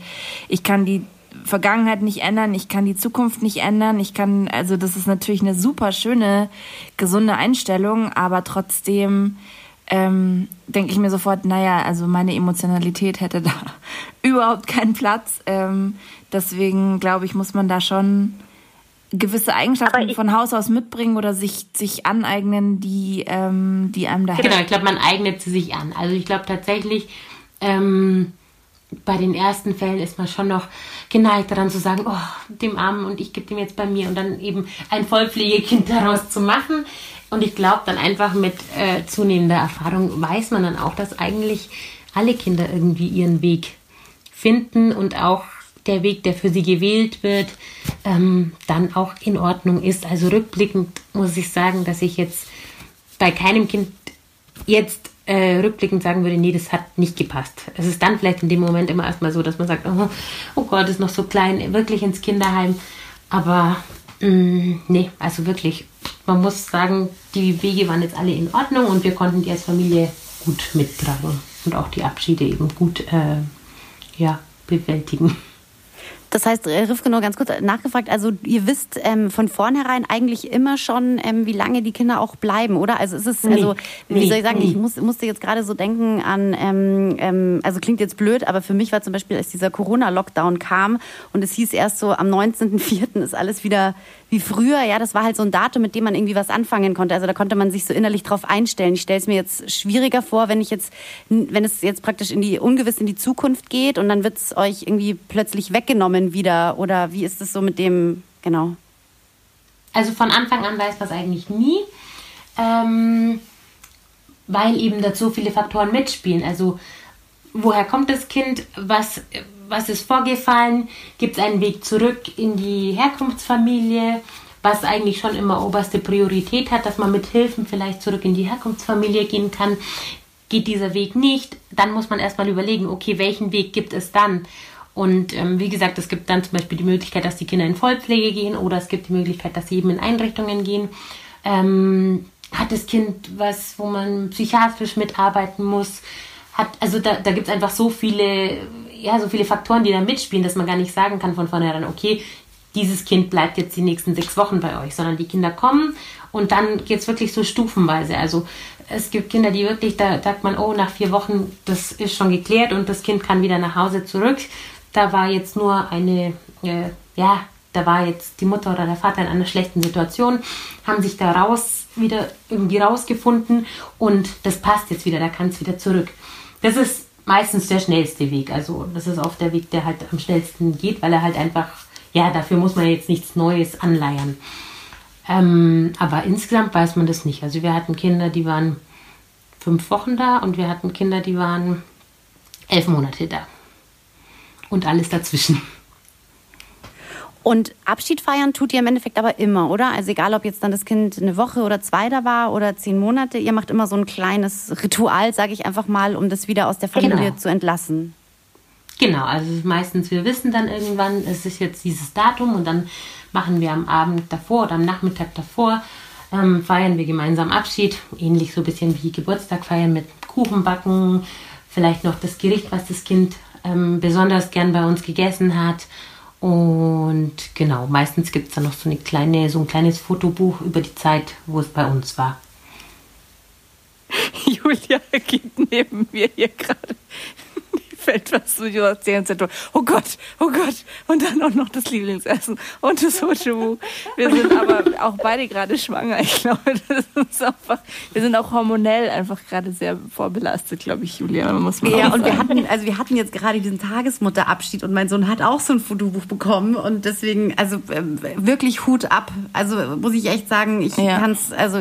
ich kann die Vergangenheit nicht ändern, ich kann die Zukunft nicht ändern, ich kann, also das ist natürlich eine super schöne, gesunde Einstellung, aber trotzdem ähm, denke ich mir sofort, naja, also meine Emotionalität hätte da überhaupt keinen Platz. Ähm, deswegen glaube ich, muss man da schon gewisse Eigenschaften von Haus aus mitbringen oder sich, sich aneignen, die, ähm, die einem da helfen. Genau, ich glaube, man eignet sie sich an. Also ich glaube tatsächlich, ähm, bei den ersten Fällen ist man schon noch geneigt daran zu sagen, oh, dem Armen und ich gebe dem jetzt bei mir und dann eben ein Vollpflegekind daraus zu machen. Und ich glaube dann einfach mit äh, zunehmender Erfahrung weiß man dann auch, dass eigentlich alle Kinder irgendwie ihren Weg finden und auch der Weg, der für sie gewählt wird, ähm, dann auch in Ordnung ist. Also rückblickend muss ich sagen, dass ich jetzt bei keinem Kind jetzt äh, rückblickend sagen würde, nee, das hat nicht gepasst. Es ist dann vielleicht in dem Moment immer erstmal so, dass man sagt, oh, oh Gott, ist noch so klein, wirklich ins Kinderheim. Aber mh, mm, nee, also wirklich, man muss sagen, die Wege waren jetzt alle in Ordnung und wir konnten die als Familie gut mittragen und auch die Abschiede eben gut äh, ja, bewältigen. Das heißt, äh, Rifke, nur ganz kurz nachgefragt, also ihr wisst ähm, von vornherein eigentlich immer schon, ähm, wie lange die Kinder auch bleiben, oder? Also es ist, nee, also, wie nee, soll ich sagen, nee. ich muss, musste jetzt gerade so denken an, ähm, ähm, also klingt jetzt blöd, aber für mich war zum Beispiel, als dieser Corona-Lockdown kam und es hieß erst so, am 19.04. ist alles wieder wie früher, ja, das war halt so ein Datum, mit dem man irgendwie was anfangen konnte. Also da konnte man sich so innerlich drauf einstellen. Ich stelle es mir jetzt schwieriger vor, wenn ich jetzt, wenn es jetzt praktisch in die ungewiss in die Zukunft geht und dann wird es euch irgendwie plötzlich weggenommen wieder. Oder wie ist es so mit dem, genau? Also von Anfang an weiß man es eigentlich nie, ähm, weil eben da so viele Faktoren mitspielen. Also woher kommt das Kind? Was was ist vorgefallen? Gibt es einen Weg zurück in die Herkunftsfamilie? Was eigentlich schon immer oberste Priorität hat, dass man mit Hilfen vielleicht zurück in die Herkunftsfamilie gehen kann. Geht dieser Weg nicht, dann muss man erstmal überlegen, okay, welchen Weg gibt es dann? Und ähm, wie gesagt, es gibt dann zum Beispiel die Möglichkeit, dass die Kinder in Vollpflege gehen oder es gibt die Möglichkeit, dass sie eben in Einrichtungen gehen. Ähm, hat das Kind was, wo man psychiatrisch mitarbeiten muss? Hat, also da, da gibt es einfach so viele ja, so viele Faktoren, die da mitspielen, dass man gar nicht sagen kann von vornherein, okay, dieses Kind bleibt jetzt die nächsten sechs Wochen bei euch, sondern die Kinder kommen und dann geht es wirklich so stufenweise. Also es gibt Kinder, die wirklich, da sagt man, oh, nach vier Wochen, das ist schon geklärt und das Kind kann wieder nach Hause zurück. Da war jetzt nur eine, äh, ja, da war jetzt die Mutter oder der Vater in einer schlechten Situation, haben sich da raus, wieder irgendwie rausgefunden und das passt jetzt wieder, da kann es wieder zurück. Das ist meistens der schnellste Weg. Also das ist oft der Weg, der halt am schnellsten geht, weil er halt einfach, ja, dafür muss man jetzt nichts Neues anleiern. Ähm, aber insgesamt weiß man das nicht. Also wir hatten Kinder, die waren fünf Wochen da und wir hatten Kinder, die waren elf Monate da. Und alles dazwischen. Und Abschied feiern tut ihr im Endeffekt aber immer, oder? Also egal, ob jetzt dann das Kind eine Woche oder zwei da war oder zehn Monate, ihr macht immer so ein kleines Ritual, sage ich einfach mal, um das wieder aus der Familie genau. zu entlassen. Genau, also meistens, wir wissen dann irgendwann, es ist jetzt dieses Datum und dann machen wir am Abend davor oder am Nachmittag davor, ähm, feiern wir gemeinsam Abschied, ähnlich so ein bisschen wie Geburtstag feiern mit Kuchen backen, vielleicht noch das Gericht, was das Kind ähm, besonders gern bei uns gegessen hat. Und genau, meistens gibt es dann noch so, eine kleine, so ein kleines Fotobuch über die Zeit, wo es bei uns war. Julia geht neben mir hier gerade fällt was du erzählen Oh Gott, oh Gott. Und dann auch noch das Lieblingsessen und das Hochobu. Wir sind aber auch beide gerade schwanger. Ich glaube, das ist einfach, wir sind auch hormonell einfach gerade sehr vorbelastet, glaube ich, Julia. Muss man ja, und wir hatten, also wir hatten jetzt gerade diesen Tagesmutterabschied und mein Sohn hat auch so ein Fotobuch bekommen und deswegen, also äh, wirklich Hut ab. Also muss ich echt sagen, ich ja. kann es, also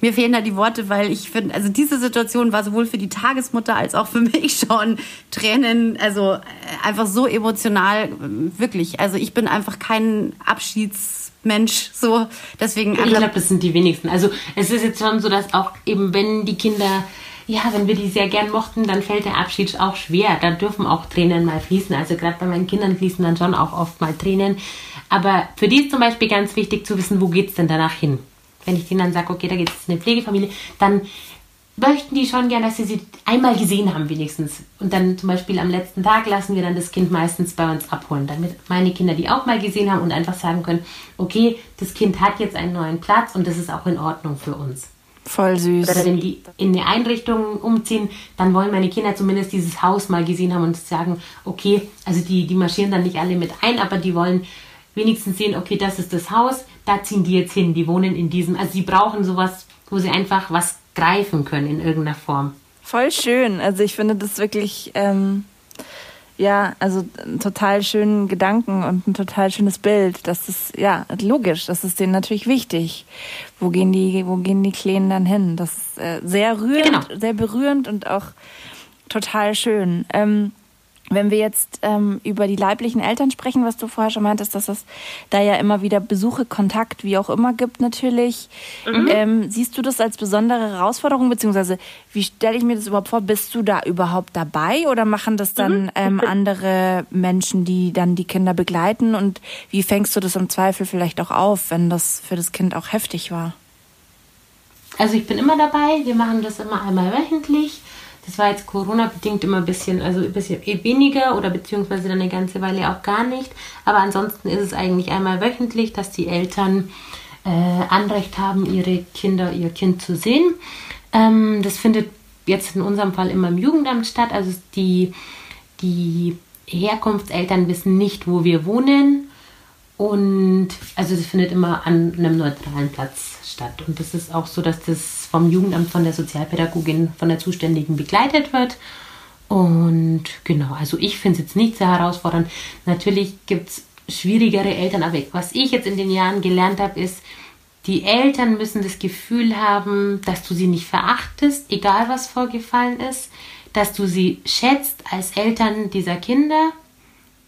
mir fehlen da die Worte, weil ich finde, also diese Situation war sowohl für die Tagesmutter als auch für mich schon Tränen, also äh, einfach so emotional, wirklich. Also ich bin einfach kein Abschiedsmensch, so deswegen. Ich glaube, das sind die wenigsten. Also es ist jetzt schon so, dass auch eben wenn die Kinder ja, wenn wir die sehr gern mochten, dann fällt der Abschied auch schwer. Da dürfen auch Tränen mal fließen. Also gerade bei meinen Kindern fließen dann schon auch oft mal Tränen. Aber für die ist zum Beispiel ganz wichtig zu wissen, wo geht es denn danach hin? Wenn ich denen dann sage, okay, da geht es in eine Pflegefamilie, dann möchten die schon gerne, dass sie sie einmal gesehen haben wenigstens. Und dann zum Beispiel am letzten Tag lassen wir dann das Kind meistens bei uns abholen, damit meine Kinder die auch mal gesehen haben und einfach sagen können, okay, das Kind hat jetzt einen neuen Platz und das ist auch in Ordnung für uns. Voll süß. Oder wenn die in eine Einrichtung umziehen, dann wollen meine Kinder zumindest dieses Haus mal gesehen haben und sagen, okay, also die, die marschieren dann nicht alle mit ein, aber die wollen wenigstens sehen, okay, das ist das Haus, da ziehen die jetzt hin, die wohnen in diesem, also sie brauchen sowas, wo sie einfach was greifen können in irgendeiner Form. Voll schön. Also ich finde das wirklich, ähm, ja, also einen total schönen Gedanken und ein total schönes Bild. Das ist, ja, logisch, das ist denen natürlich wichtig. Wo gehen die, wo gehen die Kleinen dann hin? Das ist äh, sehr rührend, genau. sehr berührend und auch total schön. Ähm, wenn wir jetzt ähm, über die leiblichen Eltern sprechen, was du vorher schon meintest, dass es da ja immer wieder Besuche, Kontakt, wie auch immer gibt natürlich. Mhm. Ähm, siehst du das als besondere Herausforderung, beziehungsweise wie stelle ich mir das überhaupt vor? Bist du da überhaupt dabei oder machen das dann mhm. ähm, andere Menschen, die dann die Kinder begleiten? Und wie fängst du das im Zweifel vielleicht auch auf, wenn das für das Kind auch heftig war? Also ich bin immer dabei. Wir machen das immer einmal wöchentlich. Das war jetzt Corona-bedingt immer ein bisschen, also ein bisschen weniger oder beziehungsweise dann eine ganze Weile auch gar nicht. Aber ansonsten ist es eigentlich einmal wöchentlich, dass die Eltern äh, Anrecht haben, ihre Kinder, ihr Kind zu sehen. Ähm, das findet jetzt in unserem Fall immer im Jugendamt statt. Also die, die Herkunftseltern wissen nicht, wo wir wohnen. Und also das findet immer an einem neutralen Platz statt. Und das ist auch so, dass das vom Jugendamt, von der Sozialpädagogin, von der Zuständigen begleitet wird. Und genau, also ich finde es jetzt nicht sehr herausfordernd. Natürlich gibt es schwierigere Eltern, aber was ich jetzt in den Jahren gelernt habe, ist, die Eltern müssen das Gefühl haben, dass du sie nicht verachtest, egal was vorgefallen ist, dass du sie schätzt als Eltern dieser Kinder.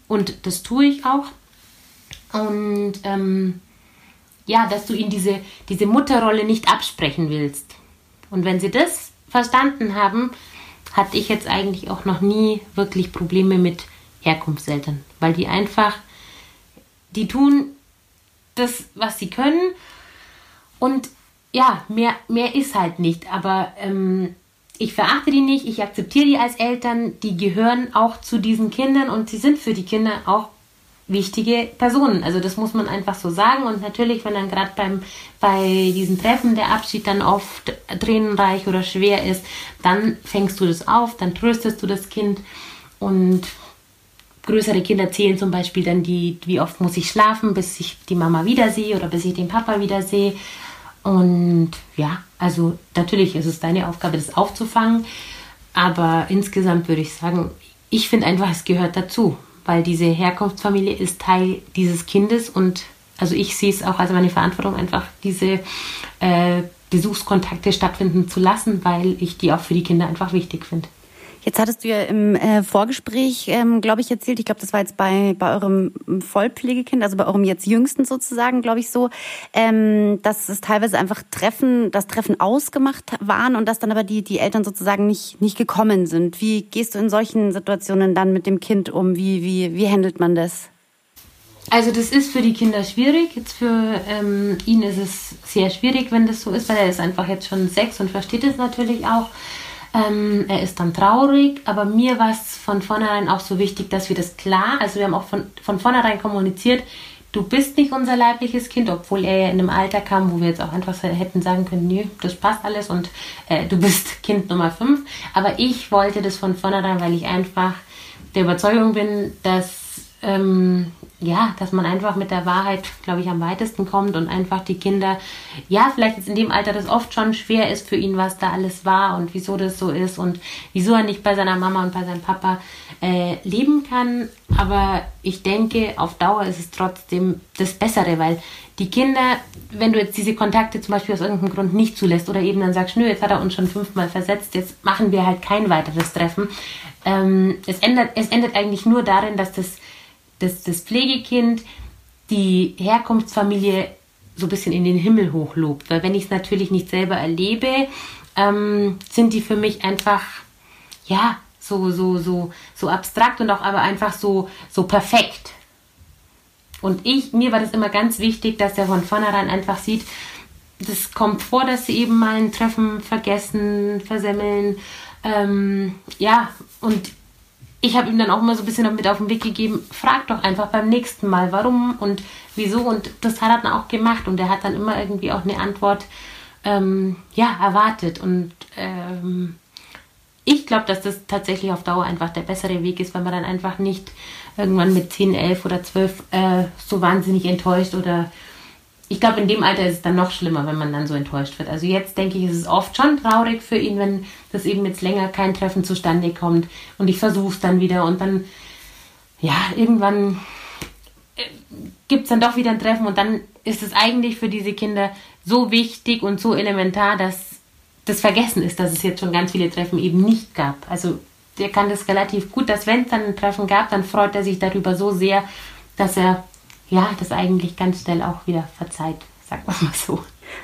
Und das tue ich auch. Und ähm, ja, dass du ihnen diese, diese Mutterrolle nicht absprechen willst. Und wenn sie das verstanden haben, hatte ich jetzt eigentlich auch noch nie wirklich Probleme mit Herkunftseltern, weil die einfach, die tun das, was sie können. Und ja, mehr, mehr ist halt nicht, aber ähm, ich verachte die nicht, ich akzeptiere die als Eltern, die gehören auch zu diesen Kindern und sie sind für die Kinder auch wichtige Personen. Also das muss man einfach so sagen. Und natürlich, wenn dann gerade beim bei diesen Treffen der Abschied dann oft tränenreich oder schwer ist, dann fängst du das auf, dann tröstest du das Kind und größere Kinder zählen zum Beispiel dann die, wie oft muss ich schlafen, bis ich die Mama wiedersehe oder bis ich den Papa wiedersehe. Und ja, also natürlich ist es deine Aufgabe, das aufzufangen. Aber insgesamt würde ich sagen, ich finde einfach, es gehört dazu weil diese Herkunftsfamilie ist Teil dieses Kindes und also ich sehe es auch als meine Verantwortung, einfach diese äh, Besuchskontakte stattfinden zu lassen, weil ich die auch für die Kinder einfach wichtig finde. Jetzt hattest du ja im äh, Vorgespräch, ähm, glaube ich, erzählt, ich glaube, das war jetzt bei, bei eurem Vollpflegekind, also bei eurem jetzt Jüngsten sozusagen, glaube ich so, ähm, dass es teilweise einfach Treffen, das Treffen ausgemacht waren und dass dann aber die, die Eltern sozusagen nicht, nicht gekommen sind. Wie gehst du in solchen Situationen dann mit dem Kind um? Wie, wie, wie handelt man das? Also das ist für die Kinder schwierig. Jetzt für ähm, ihn ist es sehr schwierig, wenn das so ist, weil er ist einfach jetzt schon sechs und versteht es natürlich auch. Ähm, er ist dann traurig, aber mir war es von vornherein auch so wichtig, dass wir das klar, also wir haben auch von, von vornherein kommuniziert, du bist nicht unser leibliches Kind, obwohl er ja in einem Alter kam, wo wir jetzt auch einfach hätten sagen können, nö, das passt alles und äh, du bist Kind Nummer 5. Aber ich wollte das von vornherein, weil ich einfach der Überzeugung bin, dass ähm, ja, dass man einfach mit der Wahrheit, glaube ich, am weitesten kommt und einfach die Kinder, ja, vielleicht jetzt in dem Alter das oft schon schwer ist für ihn, was da alles war und wieso das so ist und wieso er nicht bei seiner Mama und bei seinem Papa äh, leben kann. Aber ich denke, auf Dauer ist es trotzdem das Bessere, weil die Kinder, wenn du jetzt diese Kontakte zum Beispiel aus irgendeinem Grund nicht zulässt oder eben dann sagst, nö, jetzt hat er uns schon fünfmal versetzt, jetzt machen wir halt kein weiteres Treffen. Ähm, es, ändert, es endet eigentlich nur darin, dass das das, das Pflegekind die Herkunftsfamilie so ein bisschen in den Himmel hochlobt. Weil wenn ich es natürlich nicht selber erlebe, ähm, sind die für mich einfach, ja, so, so, so, so abstrakt und auch aber einfach so, so perfekt. Und ich, mir war das immer ganz wichtig, dass er von vornherein einfach sieht, das kommt vor, dass sie eben mal ein Treffen vergessen, versemmeln. Ähm, ja, und ich habe ihm dann auch mal so ein bisschen mit auf den Weg gegeben, frag doch einfach beim nächsten Mal, warum und wieso. Und das hat er dann auch gemacht und er hat dann immer irgendwie auch eine Antwort ähm, ja, erwartet. Und ähm, ich glaube, dass das tatsächlich auf Dauer einfach der bessere Weg ist, weil man dann einfach nicht irgendwann mit 10, 11 oder 12 äh, so wahnsinnig enttäuscht oder ich glaube, in dem Alter ist es dann noch schlimmer, wenn man dann so enttäuscht wird. Also jetzt denke ich, ist es oft schon traurig für ihn, wenn das eben jetzt länger kein Treffen zustande kommt und ich versuche es dann wieder und dann, ja, irgendwann äh, gibt es dann doch wieder ein Treffen und dann ist es eigentlich für diese Kinder so wichtig und so elementar, dass das vergessen ist, dass es jetzt schon ganz viele Treffen eben nicht gab. Also der kann das relativ gut, dass wenn es dann ein Treffen gab, dann freut er sich darüber so sehr, dass er ja, das eigentlich ganz schnell auch wieder verzeiht, sagen wir mal so.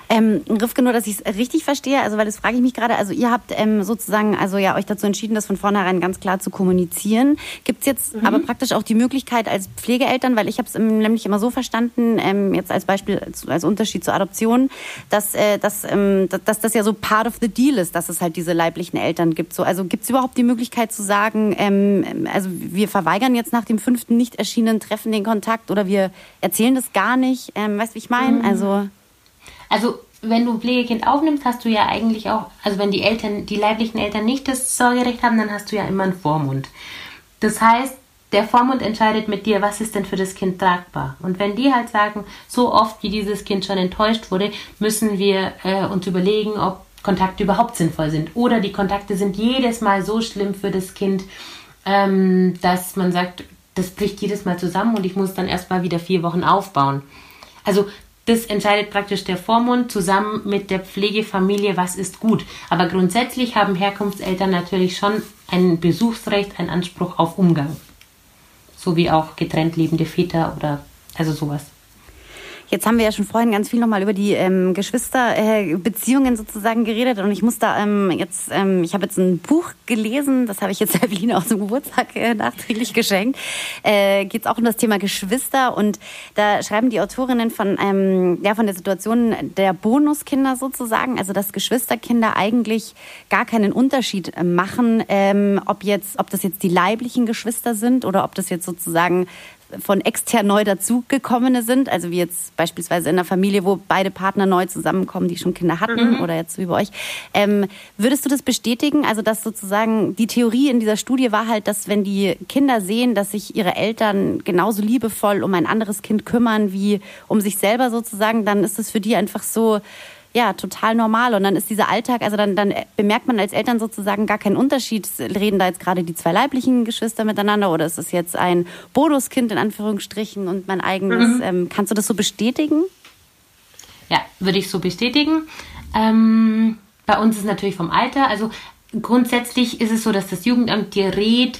Ähm, Rifke, nur, dass ich es richtig verstehe, also weil das frage ich mich gerade, also ihr habt ähm, sozusagen also ja euch dazu entschieden, das von vornherein ganz klar zu kommunizieren. Gibt es jetzt mhm. aber praktisch auch die Möglichkeit als Pflegeeltern, weil ich habe es nämlich immer so verstanden, ähm, jetzt als Beispiel, als, als, Unterschied zur Adoption, dass, äh, dass, ähm, dass das ja so part of the deal ist, dass es halt diese leiblichen Eltern gibt. So, also gibt es überhaupt die Möglichkeit zu sagen, ähm, also wir verweigern jetzt nach dem fünften nicht erschienenen Treffen den Kontakt oder wir erzählen das gar nicht? Ähm, weißt du, wie ich meine? Mhm. Also also wenn du ein Pflegekind aufnimmst, hast du ja eigentlich auch, also wenn die Eltern, die leiblichen Eltern nicht das Sorgerecht haben, dann hast du ja immer einen Vormund. Das heißt, der Vormund entscheidet mit dir, was ist denn für das Kind tragbar. Und wenn die halt sagen, so oft wie dieses Kind schon enttäuscht wurde, müssen wir äh, uns überlegen, ob Kontakte überhaupt sinnvoll sind. Oder die Kontakte sind jedes Mal so schlimm für das Kind, ähm, dass man sagt, das bricht jedes Mal zusammen und ich muss dann erstmal wieder vier Wochen aufbauen. Also das entscheidet praktisch der Vormund zusammen mit der Pflegefamilie, was ist gut. Aber grundsätzlich haben Herkunftseltern natürlich schon ein Besuchsrecht, einen Anspruch auf Umgang. So wie auch getrennt lebende Väter oder also sowas. Jetzt haben wir ja schon vorhin ganz viel nochmal über die ähm, Geschwisterbeziehungen äh, sozusagen geredet und ich muss da ähm, jetzt, ähm, ich habe jetzt ein Buch gelesen, das habe ich jetzt Eveline auch zum Geburtstag äh, nachträglich geschenkt. Äh, Geht es auch um das Thema Geschwister und da schreiben die Autorinnen von, ähm, ja, von der Situation der Bonuskinder sozusagen, also dass Geschwisterkinder eigentlich gar keinen Unterschied machen, ähm, ob jetzt, ob das jetzt die leiblichen Geschwister sind oder ob das jetzt sozusagen von extern neu dazugekommene sind, also wie jetzt beispielsweise in einer Familie, wo beide Partner neu zusammenkommen, die schon Kinder hatten mhm. oder jetzt wie bei euch. Ähm, würdest du das bestätigen? Also dass sozusagen die Theorie in dieser Studie war halt, dass wenn die Kinder sehen, dass sich ihre Eltern genauso liebevoll um ein anderes Kind kümmern wie um sich selber sozusagen, dann ist es für die einfach so ja, total normal. Und dann ist dieser Alltag, also dann, dann bemerkt man als Eltern sozusagen gar keinen Unterschied. Reden da jetzt gerade die zwei leiblichen Geschwister miteinander oder ist es jetzt ein Bonuskind in Anführungsstrichen und mein eigenes? Mhm. Ähm, kannst du das so bestätigen? Ja, würde ich so bestätigen. Ähm, bei uns ist es natürlich vom Alter, also grundsätzlich ist es so, dass das Jugendamt dir rät,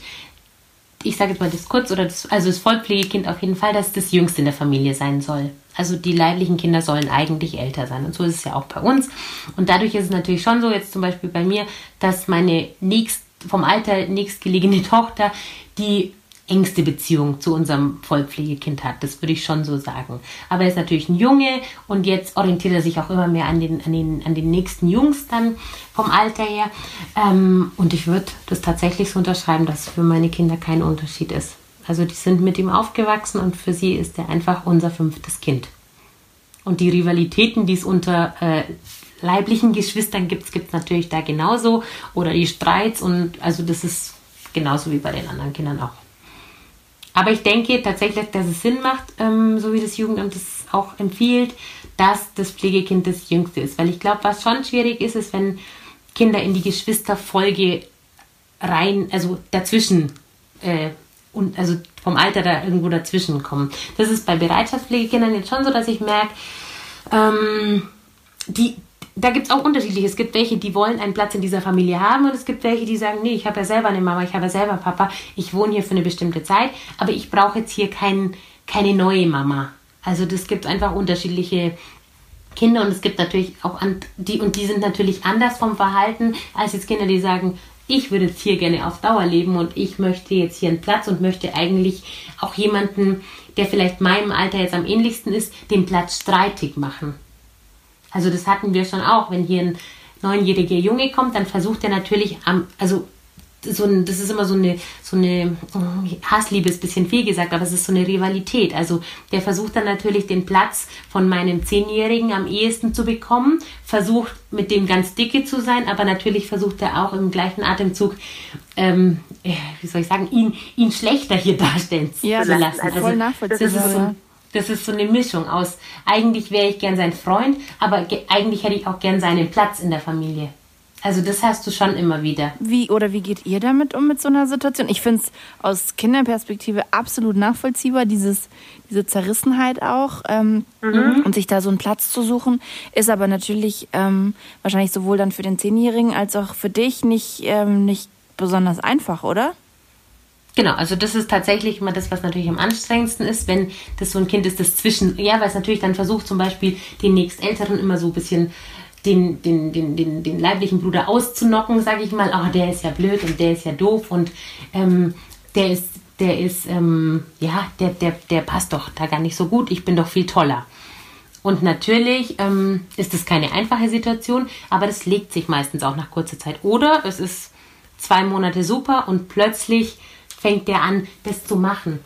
ich sage jetzt mal das kurz, oder das, also das Vollpflegekind auf jeden Fall, dass das Jüngste in der Familie sein soll. Also die leiblichen Kinder sollen eigentlich älter sein. Und so ist es ja auch bei uns. Und dadurch ist es natürlich schon so, jetzt zum Beispiel bei mir, dass meine nächst, vom Alter nächstgelegene Tochter die engste Beziehung zu unserem Vollpflegekind hat. Das würde ich schon so sagen. Aber er ist natürlich ein Junge und jetzt orientiert er sich auch immer mehr an den, an den, an den nächsten Jungs dann vom Alter her. Ähm, und ich würde das tatsächlich so unterschreiben, dass für meine Kinder kein Unterschied ist. Also die sind mit ihm aufgewachsen und für sie ist er einfach unser fünftes Kind. Und die Rivalitäten, die es unter äh, leiblichen Geschwistern gibt, gibt es natürlich da genauso. Oder die Streits und also das ist genauso wie bei den anderen Kindern auch. Aber ich denke tatsächlich, dass es Sinn macht, ähm, so wie das Jugendamt es auch empfiehlt, dass das Pflegekind das Jüngste ist. Weil ich glaube, was schon schwierig ist, ist, wenn Kinder in die Geschwisterfolge rein, also dazwischen, äh, und also vom Alter da irgendwo dazwischen kommen. Das ist bei Bereitschaftspflegekindern jetzt schon so, dass ich merke, ähm, die, da gibt es auch unterschiedliche. Es gibt welche, die wollen einen Platz in dieser Familie haben und es gibt welche, die sagen, nee, ich habe ja selber eine Mama, ich habe ja selber Papa, ich wohne hier für eine bestimmte Zeit, aber ich brauche jetzt hier kein, keine neue Mama. Also das gibt einfach unterschiedliche Kinder und es gibt natürlich auch an, die und die sind natürlich anders vom Verhalten als jetzt Kinder, die sagen, ich würde jetzt hier gerne auf Dauer leben und ich möchte jetzt hier einen Platz und möchte eigentlich auch jemanden, der vielleicht meinem Alter jetzt am ähnlichsten ist, den Platz streitig machen. Also das hatten wir schon auch. Wenn hier ein neunjähriger Junge kommt, dann versucht er natürlich am, also so ein, das ist immer so eine, so eine Hassliebe ist ein bisschen viel gesagt, aber es ist so eine Rivalität. Also der versucht dann natürlich den Platz von meinem Zehnjährigen am ehesten zu bekommen, versucht mit dem ganz dicke zu sein, aber natürlich versucht er auch im gleichen Atemzug, ähm, wie soll ich sagen, ihn, ihn schlechter hier darstellen ja, zu lassen. Also, voll nachvollziehbar. Das ist so, das ist so eine Mischung aus, eigentlich wäre ich gern sein Freund, aber eigentlich hätte ich auch gern seinen Platz in der Familie. Also das hast du schon immer wieder. Wie oder wie geht ihr damit um mit so einer Situation? Ich finde es aus Kinderperspektive absolut nachvollziehbar, dieses, diese Zerrissenheit auch ähm, mhm. und sich da so einen Platz zu suchen, ist aber natürlich ähm, wahrscheinlich sowohl dann für den Zehnjährigen als auch für dich nicht, ähm, nicht besonders einfach, oder? Genau, also das ist tatsächlich immer das, was natürlich am anstrengendsten ist, wenn das so ein Kind ist, das zwischen, ja, weil es natürlich dann versucht, zum Beispiel den nächstälteren immer so ein bisschen den, den, den, den, den leiblichen Bruder auszunocken, sage ich mal, oh, der ist ja blöd und der ist ja doof und ähm, der ist, der ist, ähm, ja, der, der, der passt doch da gar nicht so gut, ich bin doch viel toller. Und natürlich ähm, ist das keine einfache Situation, aber das legt sich meistens auch nach kurzer Zeit. Oder es ist zwei Monate super und plötzlich fängt der an, das zu machen.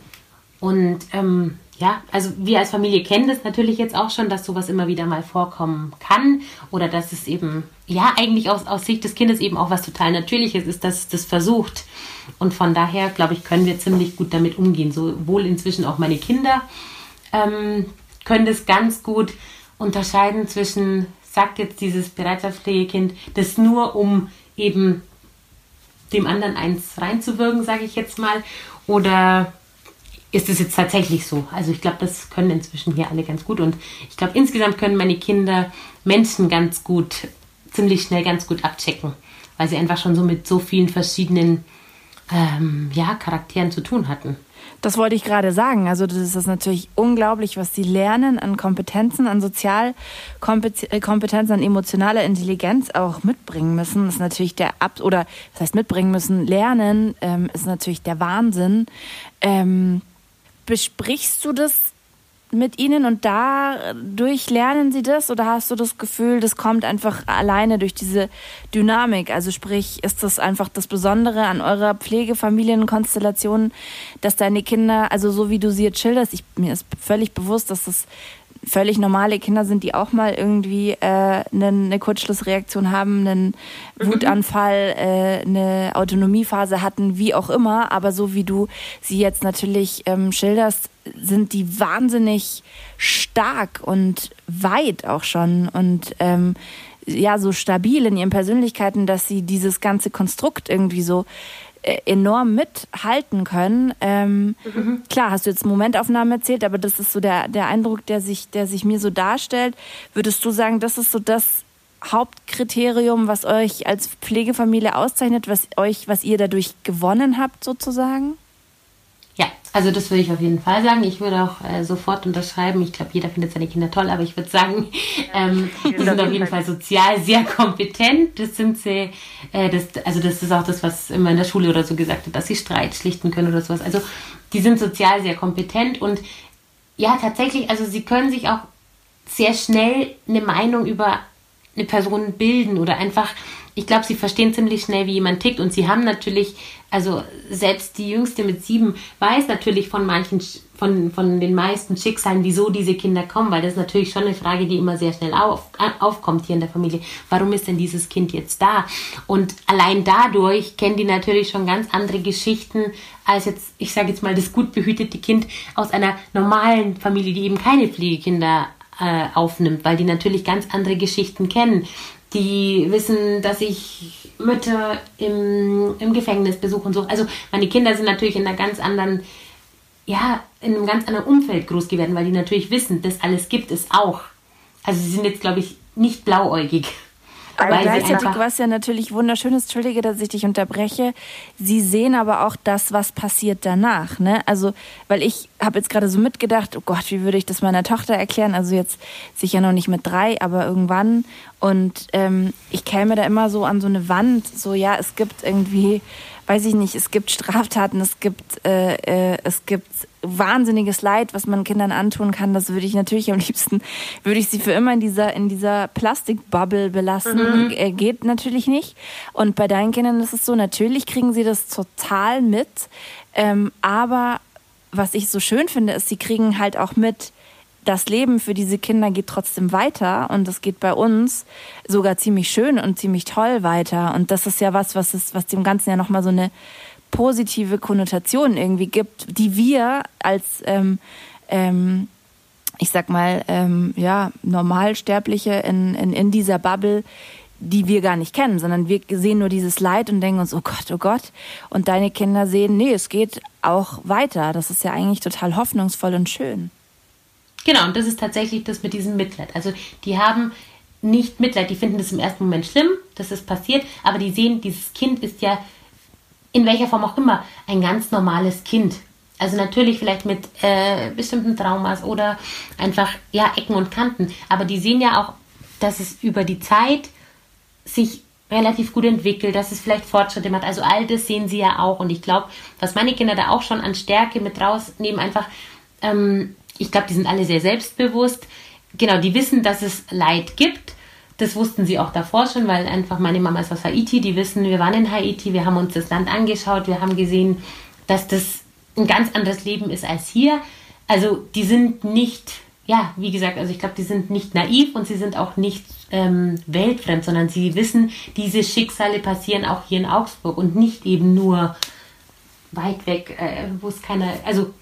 Und ähm, ja, also wir als Familie kennen das natürlich jetzt auch schon, dass sowas immer wieder mal vorkommen kann oder dass es eben, ja, eigentlich aus, aus Sicht des Kindes eben auch was total Natürliches ist, dass es das versucht. Und von daher, glaube ich, können wir ziemlich gut damit umgehen. Sowohl inzwischen auch meine Kinder ähm, können das ganz gut unterscheiden zwischen, sagt jetzt dieses Bereitschaftspflegekind, das nur um eben dem anderen eins reinzuwirken, sage ich jetzt mal? Oder ist es jetzt tatsächlich so? Also ich glaube, das können inzwischen hier alle ganz gut und ich glaube, insgesamt können meine Kinder Menschen ganz gut, ziemlich schnell ganz gut abchecken, weil sie einfach schon so mit so vielen verschiedenen ähm, ja, Charakteren zu tun hatten. Das wollte ich gerade sagen. Also das ist natürlich unglaublich, was sie lernen an Kompetenzen, an Sozialkompetenzen, an emotionaler Intelligenz auch mitbringen müssen. Das ist natürlich der Ab oder das heißt mitbringen müssen, lernen ähm, ist natürlich der Wahnsinn. Ähm, besprichst du das mit ihnen und dadurch lernen sie das oder hast du das Gefühl, das kommt einfach alleine durch diese Dynamik? Also sprich, ist das einfach das Besondere an eurer Pflegefamilienkonstellation, dass deine Kinder, also so wie du sie jetzt schilderst, ich, mir ist völlig bewusst, dass das völlig normale Kinder sind, die auch mal irgendwie äh, eine, eine Kurzschlussreaktion haben, einen mhm. Wutanfall, äh, eine Autonomiephase hatten, wie auch immer. Aber so wie du sie jetzt natürlich ähm, schilderst, sind die wahnsinnig stark und weit auch schon und ähm, ja so stabil in ihren Persönlichkeiten, dass sie dieses ganze Konstrukt irgendwie so enorm mithalten können. Ähm, mhm. Klar, hast du jetzt Momentaufnahmen erzählt, aber das ist so der, der Eindruck, der sich, der sich mir so darstellt. Würdest du sagen, das ist so das, Hauptkriterium, was euch als Pflegefamilie auszeichnet, was euch, was ihr dadurch gewonnen habt, sozusagen? Ja, also das würde ich auf jeden Fall sagen. Ich würde auch äh, sofort unterschreiben. Ich glaube, jeder findet seine Kinder toll, aber ich würde sagen, ähm, die sind auf jeden Fall sozial sehr kompetent. Das sind sie, äh, das, also das ist auch das, was immer in der Schule oder so gesagt wird, dass sie Streit schlichten können oder sowas. Also die sind sozial sehr kompetent und ja, tatsächlich, also sie können sich auch sehr schnell eine Meinung über eine Person bilden oder einfach ich glaube, sie verstehen ziemlich schnell, wie jemand tickt. Und sie haben natürlich, also selbst die Jüngste mit sieben weiß natürlich von manchen, von, von den meisten Schicksalen, wieso diese Kinder kommen, weil das ist natürlich schon eine Frage, die immer sehr schnell auf, aufkommt hier in der Familie. Warum ist denn dieses Kind jetzt da? Und allein dadurch kennen die natürlich schon ganz andere Geschichten als jetzt, ich sage jetzt mal, das gut behütete Kind aus einer normalen Familie, die eben keine Pflegekinder äh, aufnimmt, weil die natürlich ganz andere Geschichten kennen die wissen, dass ich Mütter im, im Gefängnis besuche und so. Also meine Kinder sind natürlich in einer ganz anderen, ja, in einem ganz anderen Umfeld groß geworden, weil die natürlich wissen, das alles gibt es auch. Also sie sind jetzt, glaube ich, nicht blauäugig. Aber gleichzeitig, was ja natürlich wunderschön ist, entschuldige, dass ich dich unterbreche, sie sehen aber auch das, was passiert danach. Ne? Also, weil ich habe jetzt gerade so mitgedacht, oh Gott, wie würde ich das meiner Tochter erklären? Also jetzt sicher noch nicht mit drei, aber irgendwann. Und ähm, ich käme da immer so an so eine Wand, so ja, es gibt irgendwie weiß ich nicht, es gibt Straftaten, es gibt, äh, äh, es gibt wahnsinniges Leid, was man Kindern antun kann. Das würde ich natürlich am liebsten, würde ich sie für immer in dieser, in dieser Plastikbubble belassen. Mhm. Äh, geht natürlich nicht. Und bei deinen Kindern ist es so, natürlich kriegen sie das total mit. Ähm, aber was ich so schön finde, ist, sie kriegen halt auch mit, das Leben für diese Kinder geht trotzdem weiter und es geht bei uns sogar ziemlich schön und ziemlich toll weiter. Und das ist ja was, was, ist, was dem Ganzen ja nochmal so eine positive Konnotation irgendwie gibt, die wir als, ähm, ähm, ich sag mal, ähm, ja, Normalsterbliche in, in, in dieser Bubble, die wir gar nicht kennen, sondern wir sehen nur dieses Leid und denken uns, oh Gott, oh Gott. Und deine Kinder sehen, nee, es geht auch weiter. Das ist ja eigentlich total hoffnungsvoll und schön. Genau, und das ist tatsächlich das mit diesem Mitleid. Also die haben nicht Mitleid, die finden das im ersten Moment schlimm, dass es passiert, aber die sehen, dieses Kind ist ja in welcher Form auch immer ein ganz normales Kind. Also natürlich vielleicht mit äh, bestimmten Traumas oder einfach ja Ecken und Kanten, aber die sehen ja auch, dass es über die Zeit sich relativ gut entwickelt, dass es vielleicht Fortschritte macht. Also all das sehen sie ja auch und ich glaube, was meine Kinder da auch schon an Stärke mit rausnehmen, einfach ähm, ich glaube, die sind alle sehr selbstbewusst. Genau, die wissen, dass es Leid gibt. Das wussten sie auch davor schon, weil einfach meine Mama ist aus Haiti. Die wissen, wir waren in Haiti, wir haben uns das Land angeschaut, wir haben gesehen, dass das ein ganz anderes Leben ist als hier. Also die sind nicht, ja, wie gesagt, also ich glaube, die sind nicht naiv und sie sind auch nicht ähm, weltfremd, sondern sie wissen, diese Schicksale passieren auch hier in Augsburg und nicht eben nur weit weg, äh, wo es keiner, also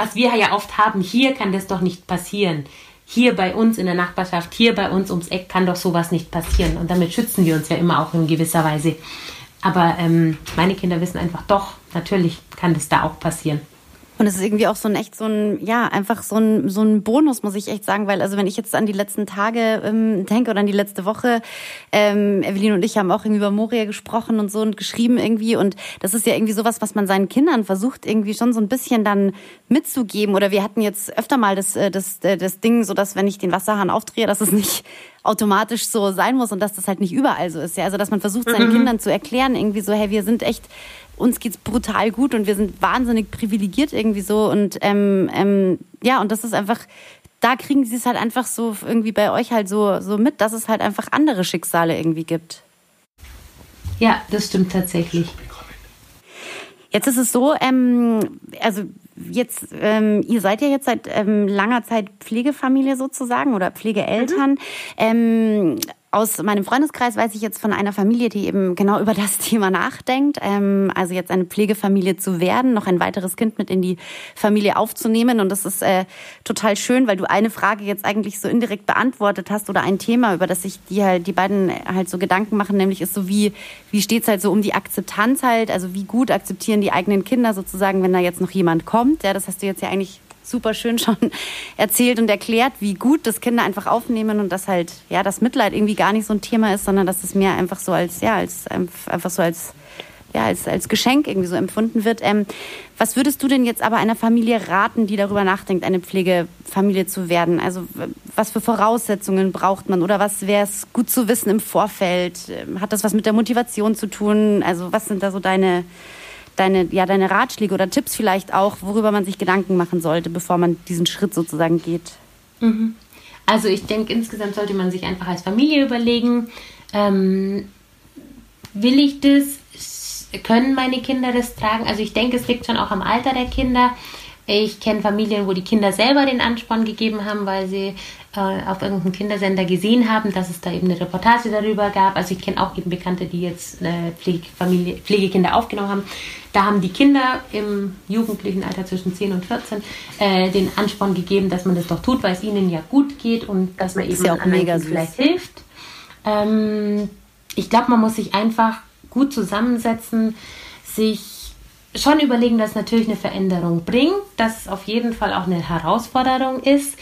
was wir ja oft haben, hier kann das doch nicht passieren. Hier bei uns in der Nachbarschaft, hier bei uns ums Eck kann doch sowas nicht passieren. Und damit schützen wir uns ja immer auch in gewisser Weise. Aber ähm, meine Kinder wissen einfach doch, natürlich kann das da auch passieren. Und es ist irgendwie auch so ein echt so ein, ja, einfach so ein, so ein Bonus, muss ich echt sagen, weil also wenn ich jetzt an die letzten Tage ähm, denke oder an die letzte Woche, ähm, Evelyn und ich haben auch irgendwie über Moria gesprochen und so und geschrieben irgendwie. Und das ist ja irgendwie sowas, was man seinen Kindern versucht irgendwie schon so ein bisschen dann mitzugeben. Oder wir hatten jetzt öfter mal das, äh, das, äh, das Ding, so dass wenn ich den Wasserhahn aufdrehe, dass es nicht automatisch so sein muss und dass das halt nicht überall so ist. Ja, also dass man versucht seinen mhm. Kindern zu erklären irgendwie so, hey, wir sind echt uns geht's brutal gut und wir sind wahnsinnig privilegiert irgendwie so und ähm, ähm, ja und das ist einfach da kriegen sie es halt einfach so irgendwie bei euch halt so so mit, dass es halt einfach andere Schicksale irgendwie gibt. Ja, das stimmt tatsächlich. Jetzt ist es so, ähm, also jetzt, ähm, ihr seid ja jetzt seit ähm, langer Zeit Pflegefamilie sozusagen oder Pflegeeltern. Mhm. Ähm, aus meinem Freundeskreis weiß ich jetzt von einer Familie, die eben genau über das Thema nachdenkt. Ähm, also jetzt eine Pflegefamilie zu werden, noch ein weiteres Kind mit in die Familie aufzunehmen. Und das ist äh, total schön, weil du eine Frage jetzt eigentlich so indirekt beantwortet hast oder ein Thema, über das sich die halt die beiden halt so Gedanken machen, nämlich ist so wie wie steht's halt so um die Akzeptanz halt, also wie gut akzeptieren die eigenen Kinder sozusagen, wenn da jetzt noch jemand kommt. Ja, das hast du jetzt ja eigentlich super schön schon erzählt und erklärt, wie gut das Kinder einfach aufnehmen und dass halt ja das Mitleid irgendwie gar nicht so ein Thema ist, sondern dass es mir einfach so als ja als einfach so als ja, als, als Geschenk irgendwie so empfunden wird. Ähm, was würdest du denn jetzt aber einer Familie raten, die darüber nachdenkt, eine Pflegefamilie zu werden? Also was für Voraussetzungen braucht man oder was wäre es gut zu wissen im Vorfeld? Ähm, hat das was mit der Motivation zu tun? Also was sind da so deine deine, ja, deine Ratschläge oder Tipps vielleicht auch, worüber man sich Gedanken machen sollte, bevor man diesen Schritt sozusagen geht? Mhm. Also ich denke, insgesamt sollte man sich einfach als Familie überlegen, ähm, will ich das? Können meine Kinder das tragen? Also ich denke, es liegt schon auch am Alter der Kinder. Ich kenne Familien, wo die Kinder selber den Ansporn gegeben haben, weil sie äh, auf irgendeinem Kindersender gesehen haben, dass es da eben eine Reportage darüber gab. Also ich kenne auch eben Bekannte, die jetzt äh, Pflegefamilie, Pflegekinder aufgenommen haben. Da haben die Kinder im jugendlichen Alter zwischen 10 und 14 äh, den Ansporn gegeben, dass man das doch tut, weil es ihnen ja gut geht und dass man eben ja auch mega vielleicht hilft. Ähm, ich glaube, man muss sich einfach gut zusammensetzen, sich schon überlegen, dass natürlich eine Veränderung bringt, dass es auf jeden Fall auch eine Herausforderung ist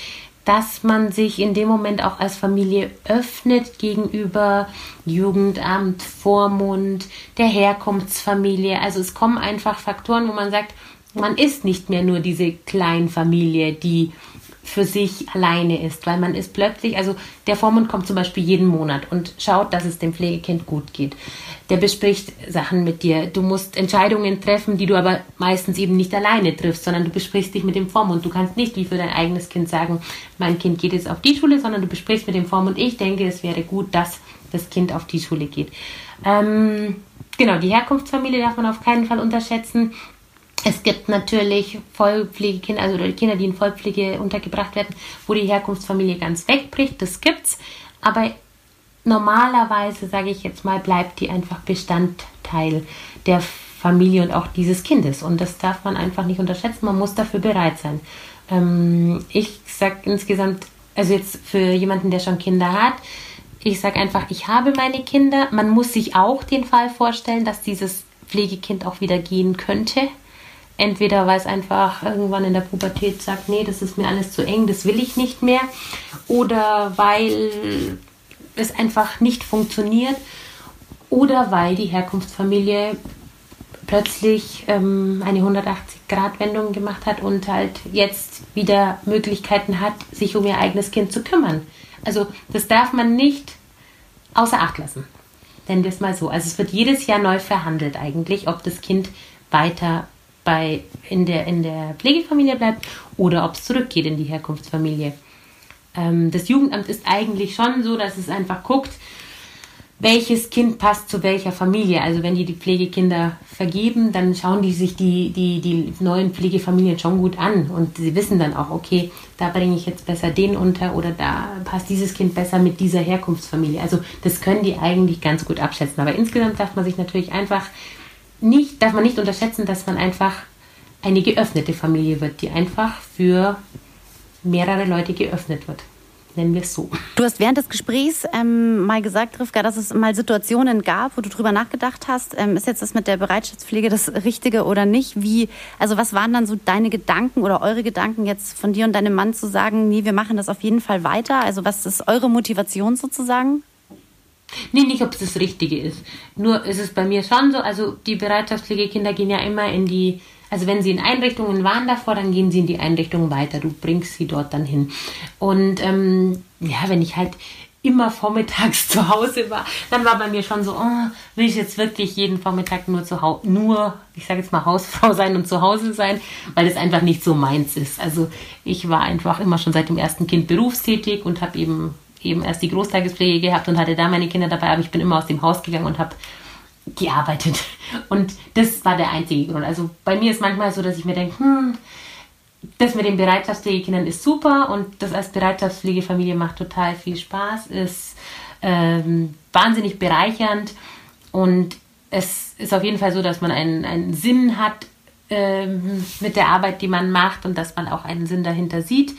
dass man sich in dem Moment auch als Familie öffnet gegenüber Jugendamt, Vormund, der Herkunftsfamilie. Also es kommen einfach Faktoren, wo man sagt, man ist nicht mehr nur diese Kleinfamilie, die für sich alleine ist, weil man ist plötzlich, also der Vormund kommt zum Beispiel jeden Monat und schaut, dass es dem Pflegekind gut geht. Der bespricht Sachen mit dir. Du musst Entscheidungen treffen, die du aber meistens eben nicht alleine triffst, sondern du besprichst dich mit dem Vormund. Du kannst nicht wie für dein eigenes Kind sagen, mein Kind geht jetzt auf die Schule, sondern du besprichst mit dem Vormund, ich denke, es wäre gut, dass das Kind auf die Schule geht. Ähm, genau, die Herkunftsfamilie darf man auf keinen Fall unterschätzen. Es gibt natürlich Vollpflegekinder, also Kinder, die in Vollpflege untergebracht werden, wo die Herkunftsfamilie ganz wegbricht. Das gibt's. Aber normalerweise, sage ich jetzt mal, bleibt die einfach Bestandteil der Familie und auch dieses Kindes. Und das darf man einfach nicht unterschätzen. Man muss dafür bereit sein. Ähm, ich sage insgesamt, also jetzt für jemanden, der schon Kinder hat, ich sage einfach, ich habe meine Kinder. Man muss sich auch den Fall vorstellen, dass dieses Pflegekind auch wieder gehen könnte Entweder weil es einfach irgendwann in der Pubertät sagt, nee, das ist mir alles zu eng, das will ich nicht mehr. Oder weil es einfach nicht funktioniert. Oder weil die Herkunftsfamilie plötzlich ähm, eine 180-Grad-Wendung gemacht hat und halt jetzt wieder Möglichkeiten hat, sich um ihr eigenes Kind zu kümmern. Also das darf man nicht außer Acht lassen. Nennen wir es mal so. Also es wird jedes Jahr neu verhandelt eigentlich, ob das Kind weiter bei, in, der, in der Pflegefamilie bleibt oder ob es zurückgeht in die Herkunftsfamilie. Ähm, das Jugendamt ist eigentlich schon so, dass es einfach guckt, welches Kind passt zu welcher Familie. Also wenn die die Pflegekinder vergeben, dann schauen die sich die, die, die neuen Pflegefamilien schon gut an und sie wissen dann auch, okay, da bringe ich jetzt besser den unter oder da passt dieses Kind besser mit dieser Herkunftsfamilie. Also das können die eigentlich ganz gut abschätzen. Aber insgesamt darf man sich natürlich einfach nicht, darf man nicht unterschätzen, dass man einfach eine geöffnete Familie wird, die einfach für mehrere Leute geöffnet wird. Nennen wir es so. Du hast während des Gesprächs ähm, mal gesagt, Rivka, dass es mal Situationen gab, wo du drüber nachgedacht hast. Ähm, ist jetzt das mit der Bereitschaftspflege das Richtige oder nicht? Wie, also was waren dann so deine Gedanken oder eure Gedanken jetzt von dir und deinem Mann zu sagen, nee, wir machen das auf jeden Fall weiter? Also was ist eure Motivation sozusagen? Nee, nicht, ob es das Richtige ist. Nur ist es bei mir schon so, also die Bereitschaftspflegekinder gehen ja immer in die, also wenn sie in Einrichtungen waren davor, dann gehen sie in die Einrichtungen weiter. Du bringst sie dort dann hin. Und ähm, ja, wenn ich halt immer vormittags zu Hause war, dann war bei mir schon so, oh, will ich jetzt wirklich jeden Vormittag nur zu Hause, nur, ich sage jetzt mal Hausfrau sein und zu Hause sein, weil es einfach nicht so meins ist. Also ich war einfach immer schon seit dem ersten Kind berufstätig und habe eben eben erst die Großtagespflege gehabt und hatte da meine Kinder dabei, aber ich bin immer aus dem Haus gegangen und habe gearbeitet. Und das war der einzige Grund. Also bei mir ist manchmal so, dass ich mir denke, hm, das mit den Bereitschaftspflegekindern ist super und das als Bereitschaftspflegefamilie macht total viel Spaß, ist ähm, wahnsinnig bereichernd und es ist auf jeden Fall so, dass man einen, einen Sinn hat ähm, mit der Arbeit, die man macht und dass man auch einen Sinn dahinter sieht.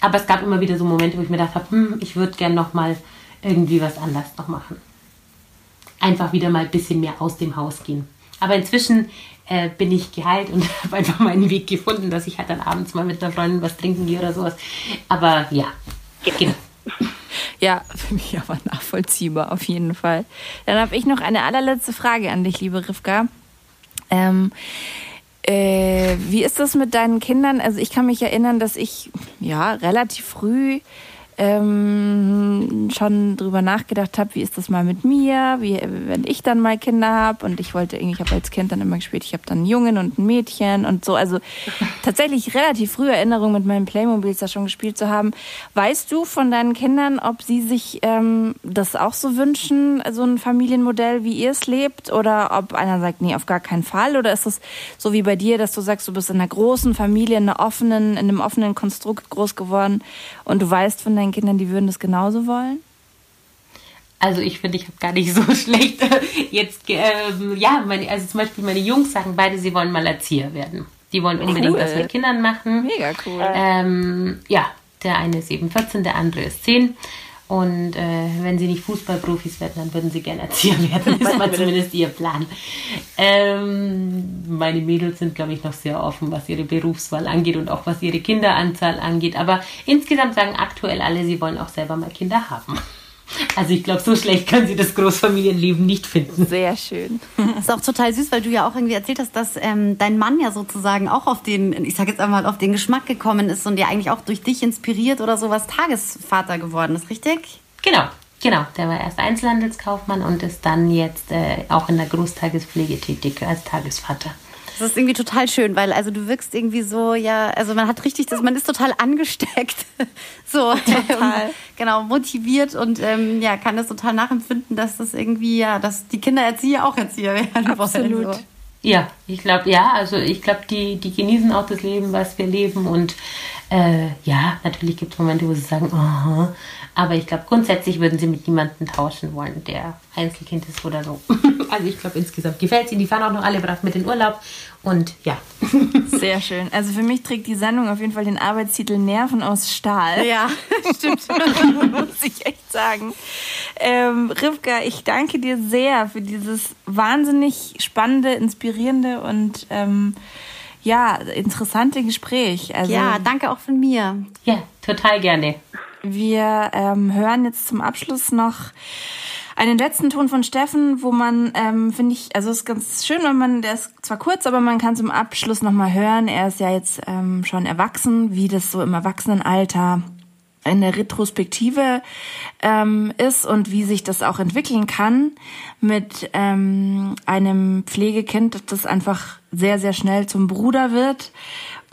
Aber es gab immer wieder so Momente, wo ich mir gedacht habe, hm, ich würde gerne noch mal irgendwie was anders noch machen. Einfach wieder mal ein bisschen mehr aus dem Haus gehen. Aber inzwischen äh, bin ich geheilt und habe einfach meinen Weg gefunden, dass ich halt dann abends mal mit einer Freundin was trinken gehe oder sowas. Aber ja, genau. Ja, finde ich aber nachvollziehbar, auf jeden Fall. Dann habe ich noch eine allerletzte Frage an dich, liebe Rivka. Ähm, äh, wie ist das mit deinen Kindern? Also ich kann mich erinnern, dass ich ja relativ früh ähm, schon drüber nachgedacht habe, wie ist das mal mit mir, wie, wenn ich dann mal Kinder habe und ich wollte irgendwie, ich habe als Kind dann immer gespielt, ich habe dann einen Jungen und ein Mädchen und so, also tatsächlich relativ frühe Erinnerungen mit meinen Playmobils da schon gespielt zu haben. Weißt du von deinen Kindern, ob sie sich ähm, das auch so wünschen, so ein Familienmodell, wie ihr es lebt? Oder ob einer sagt, nee, auf gar keinen Fall? Oder ist es so wie bei dir, dass du sagst, du bist in einer großen Familie, in, einer offenen, in einem offenen Konstrukt groß geworden und du weißt von deinen deinen Kindern, die würden das genauso wollen? Also ich finde, ich habe gar nicht so schlecht jetzt, ähm, ja, meine, also zum Beispiel meine Jungs sagen beide, sie wollen mal Erzieher werden. Die wollen unbedingt cool. was mit Kindern machen. Mega cool. Ähm, ja, der eine ist eben 14, der andere ist 10. Und äh, wenn sie nicht Fußballprofis werden, dann würden sie gerne Erzieher werden. Das war zumindest ihr Plan. Ähm, meine Mädels sind, glaube ich, noch sehr offen, was ihre Berufswahl angeht und auch was ihre Kinderanzahl angeht. Aber insgesamt sagen aktuell alle, sie wollen auch selber mal Kinder haben. Also ich glaube, so schlecht können sie das Großfamilienleben nicht finden. Sehr schön. Das ist auch total süß, weil du ja auch irgendwie erzählt hast, dass ähm, dein Mann ja sozusagen auch auf den, ich sage jetzt einmal, auf den Geschmack gekommen ist und ja eigentlich auch durch dich inspiriert oder sowas Tagesvater geworden ist, richtig? Genau, Genau, der war erst Einzelhandelskaufmann und ist dann jetzt äh, auch in der Großtagespflege tätig als Tagesvater. Das ist irgendwie total schön, weil also du wirkst irgendwie so, ja, also man hat richtig das, man ist total angesteckt. so, total. genau, motiviert und ähm, ja, kann das total nachempfinden, dass das irgendwie, ja, dass die Kindererzieher auch Erzieher werden Absolut. Wollen, so. Ja, ich glaube, ja, also ich glaube, die, die genießen auch das Leben, was wir leben und äh, ja, natürlich gibt es Momente, wo sie sagen, oh, aber ich glaube, grundsätzlich würden sie mit niemandem tauschen wollen, der Einzelkind ist oder so. Also ich glaube, insgesamt gefällt ihnen. Die fahren auch noch alle brav mit in Urlaub. Und ja. Sehr schön. Also für mich trägt die Sendung auf jeden Fall den Arbeitstitel Nerven aus Stahl. Ja, stimmt. Muss ich echt sagen. Ähm, Rivka, ich danke dir sehr für dieses wahnsinnig spannende, inspirierende und ähm, ja, interessante Gespräch. Also, ja, danke auch von mir. Ja, total gerne. Wir ähm, hören jetzt zum Abschluss noch einen letzten Ton von Steffen, wo man, ähm, finde ich, also es ist ganz schön, wenn man, der ist zwar kurz, aber man kann zum Abschluss nochmal hören. Er ist ja jetzt ähm, schon erwachsen, wie das so im Erwachsenenalter eine Retrospektive ähm, ist und wie sich das auch entwickeln kann mit ähm, einem Pflegekind, das einfach sehr, sehr schnell zum Bruder wird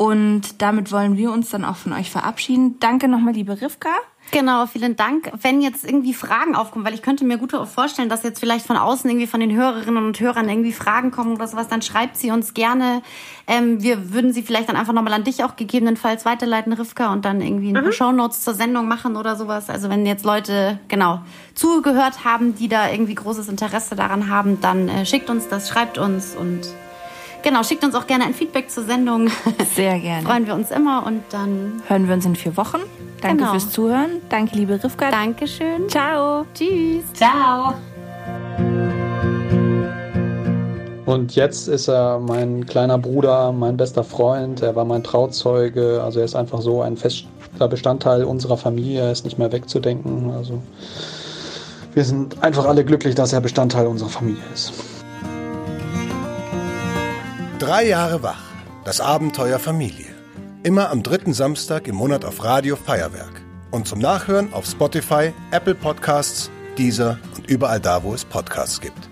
und damit wollen wir uns dann auch von euch verabschieden. Danke nochmal, liebe Rivka. Genau, vielen Dank. Wenn jetzt irgendwie Fragen aufkommen, weil ich könnte mir gut vorstellen, dass jetzt vielleicht von außen irgendwie von den Hörerinnen und Hörern irgendwie Fragen kommen oder sowas, dann schreibt sie uns gerne. Ähm, wir würden sie vielleicht dann einfach nochmal an dich auch gegebenenfalls weiterleiten, Rivka, und dann irgendwie mhm. Shownotes zur Sendung machen oder sowas. Also wenn jetzt Leute, genau, zugehört haben, die da irgendwie großes Interesse daran haben, dann äh, schickt uns das, schreibt uns und Genau, schickt uns auch gerne ein Feedback zur Sendung. Sehr gerne. Freuen wir uns immer und dann hören wir uns in vier Wochen. Danke genau. fürs Zuhören. Danke, liebe Rivka. Dankeschön. Ciao. Tschüss. Ciao. Und jetzt ist er mein kleiner Bruder, mein bester Freund. Er war mein Trauzeuge. Also er ist einfach so ein fester Bestandteil unserer Familie. Er ist nicht mehr wegzudenken. Also wir sind einfach alle glücklich, dass er Bestandteil unserer Familie ist. Drei Jahre wach. Das Abenteuer Familie. Immer am dritten Samstag im Monat auf Radio Feuerwerk. Und zum Nachhören auf Spotify, Apple Podcasts, Deezer und überall da, wo es Podcasts gibt.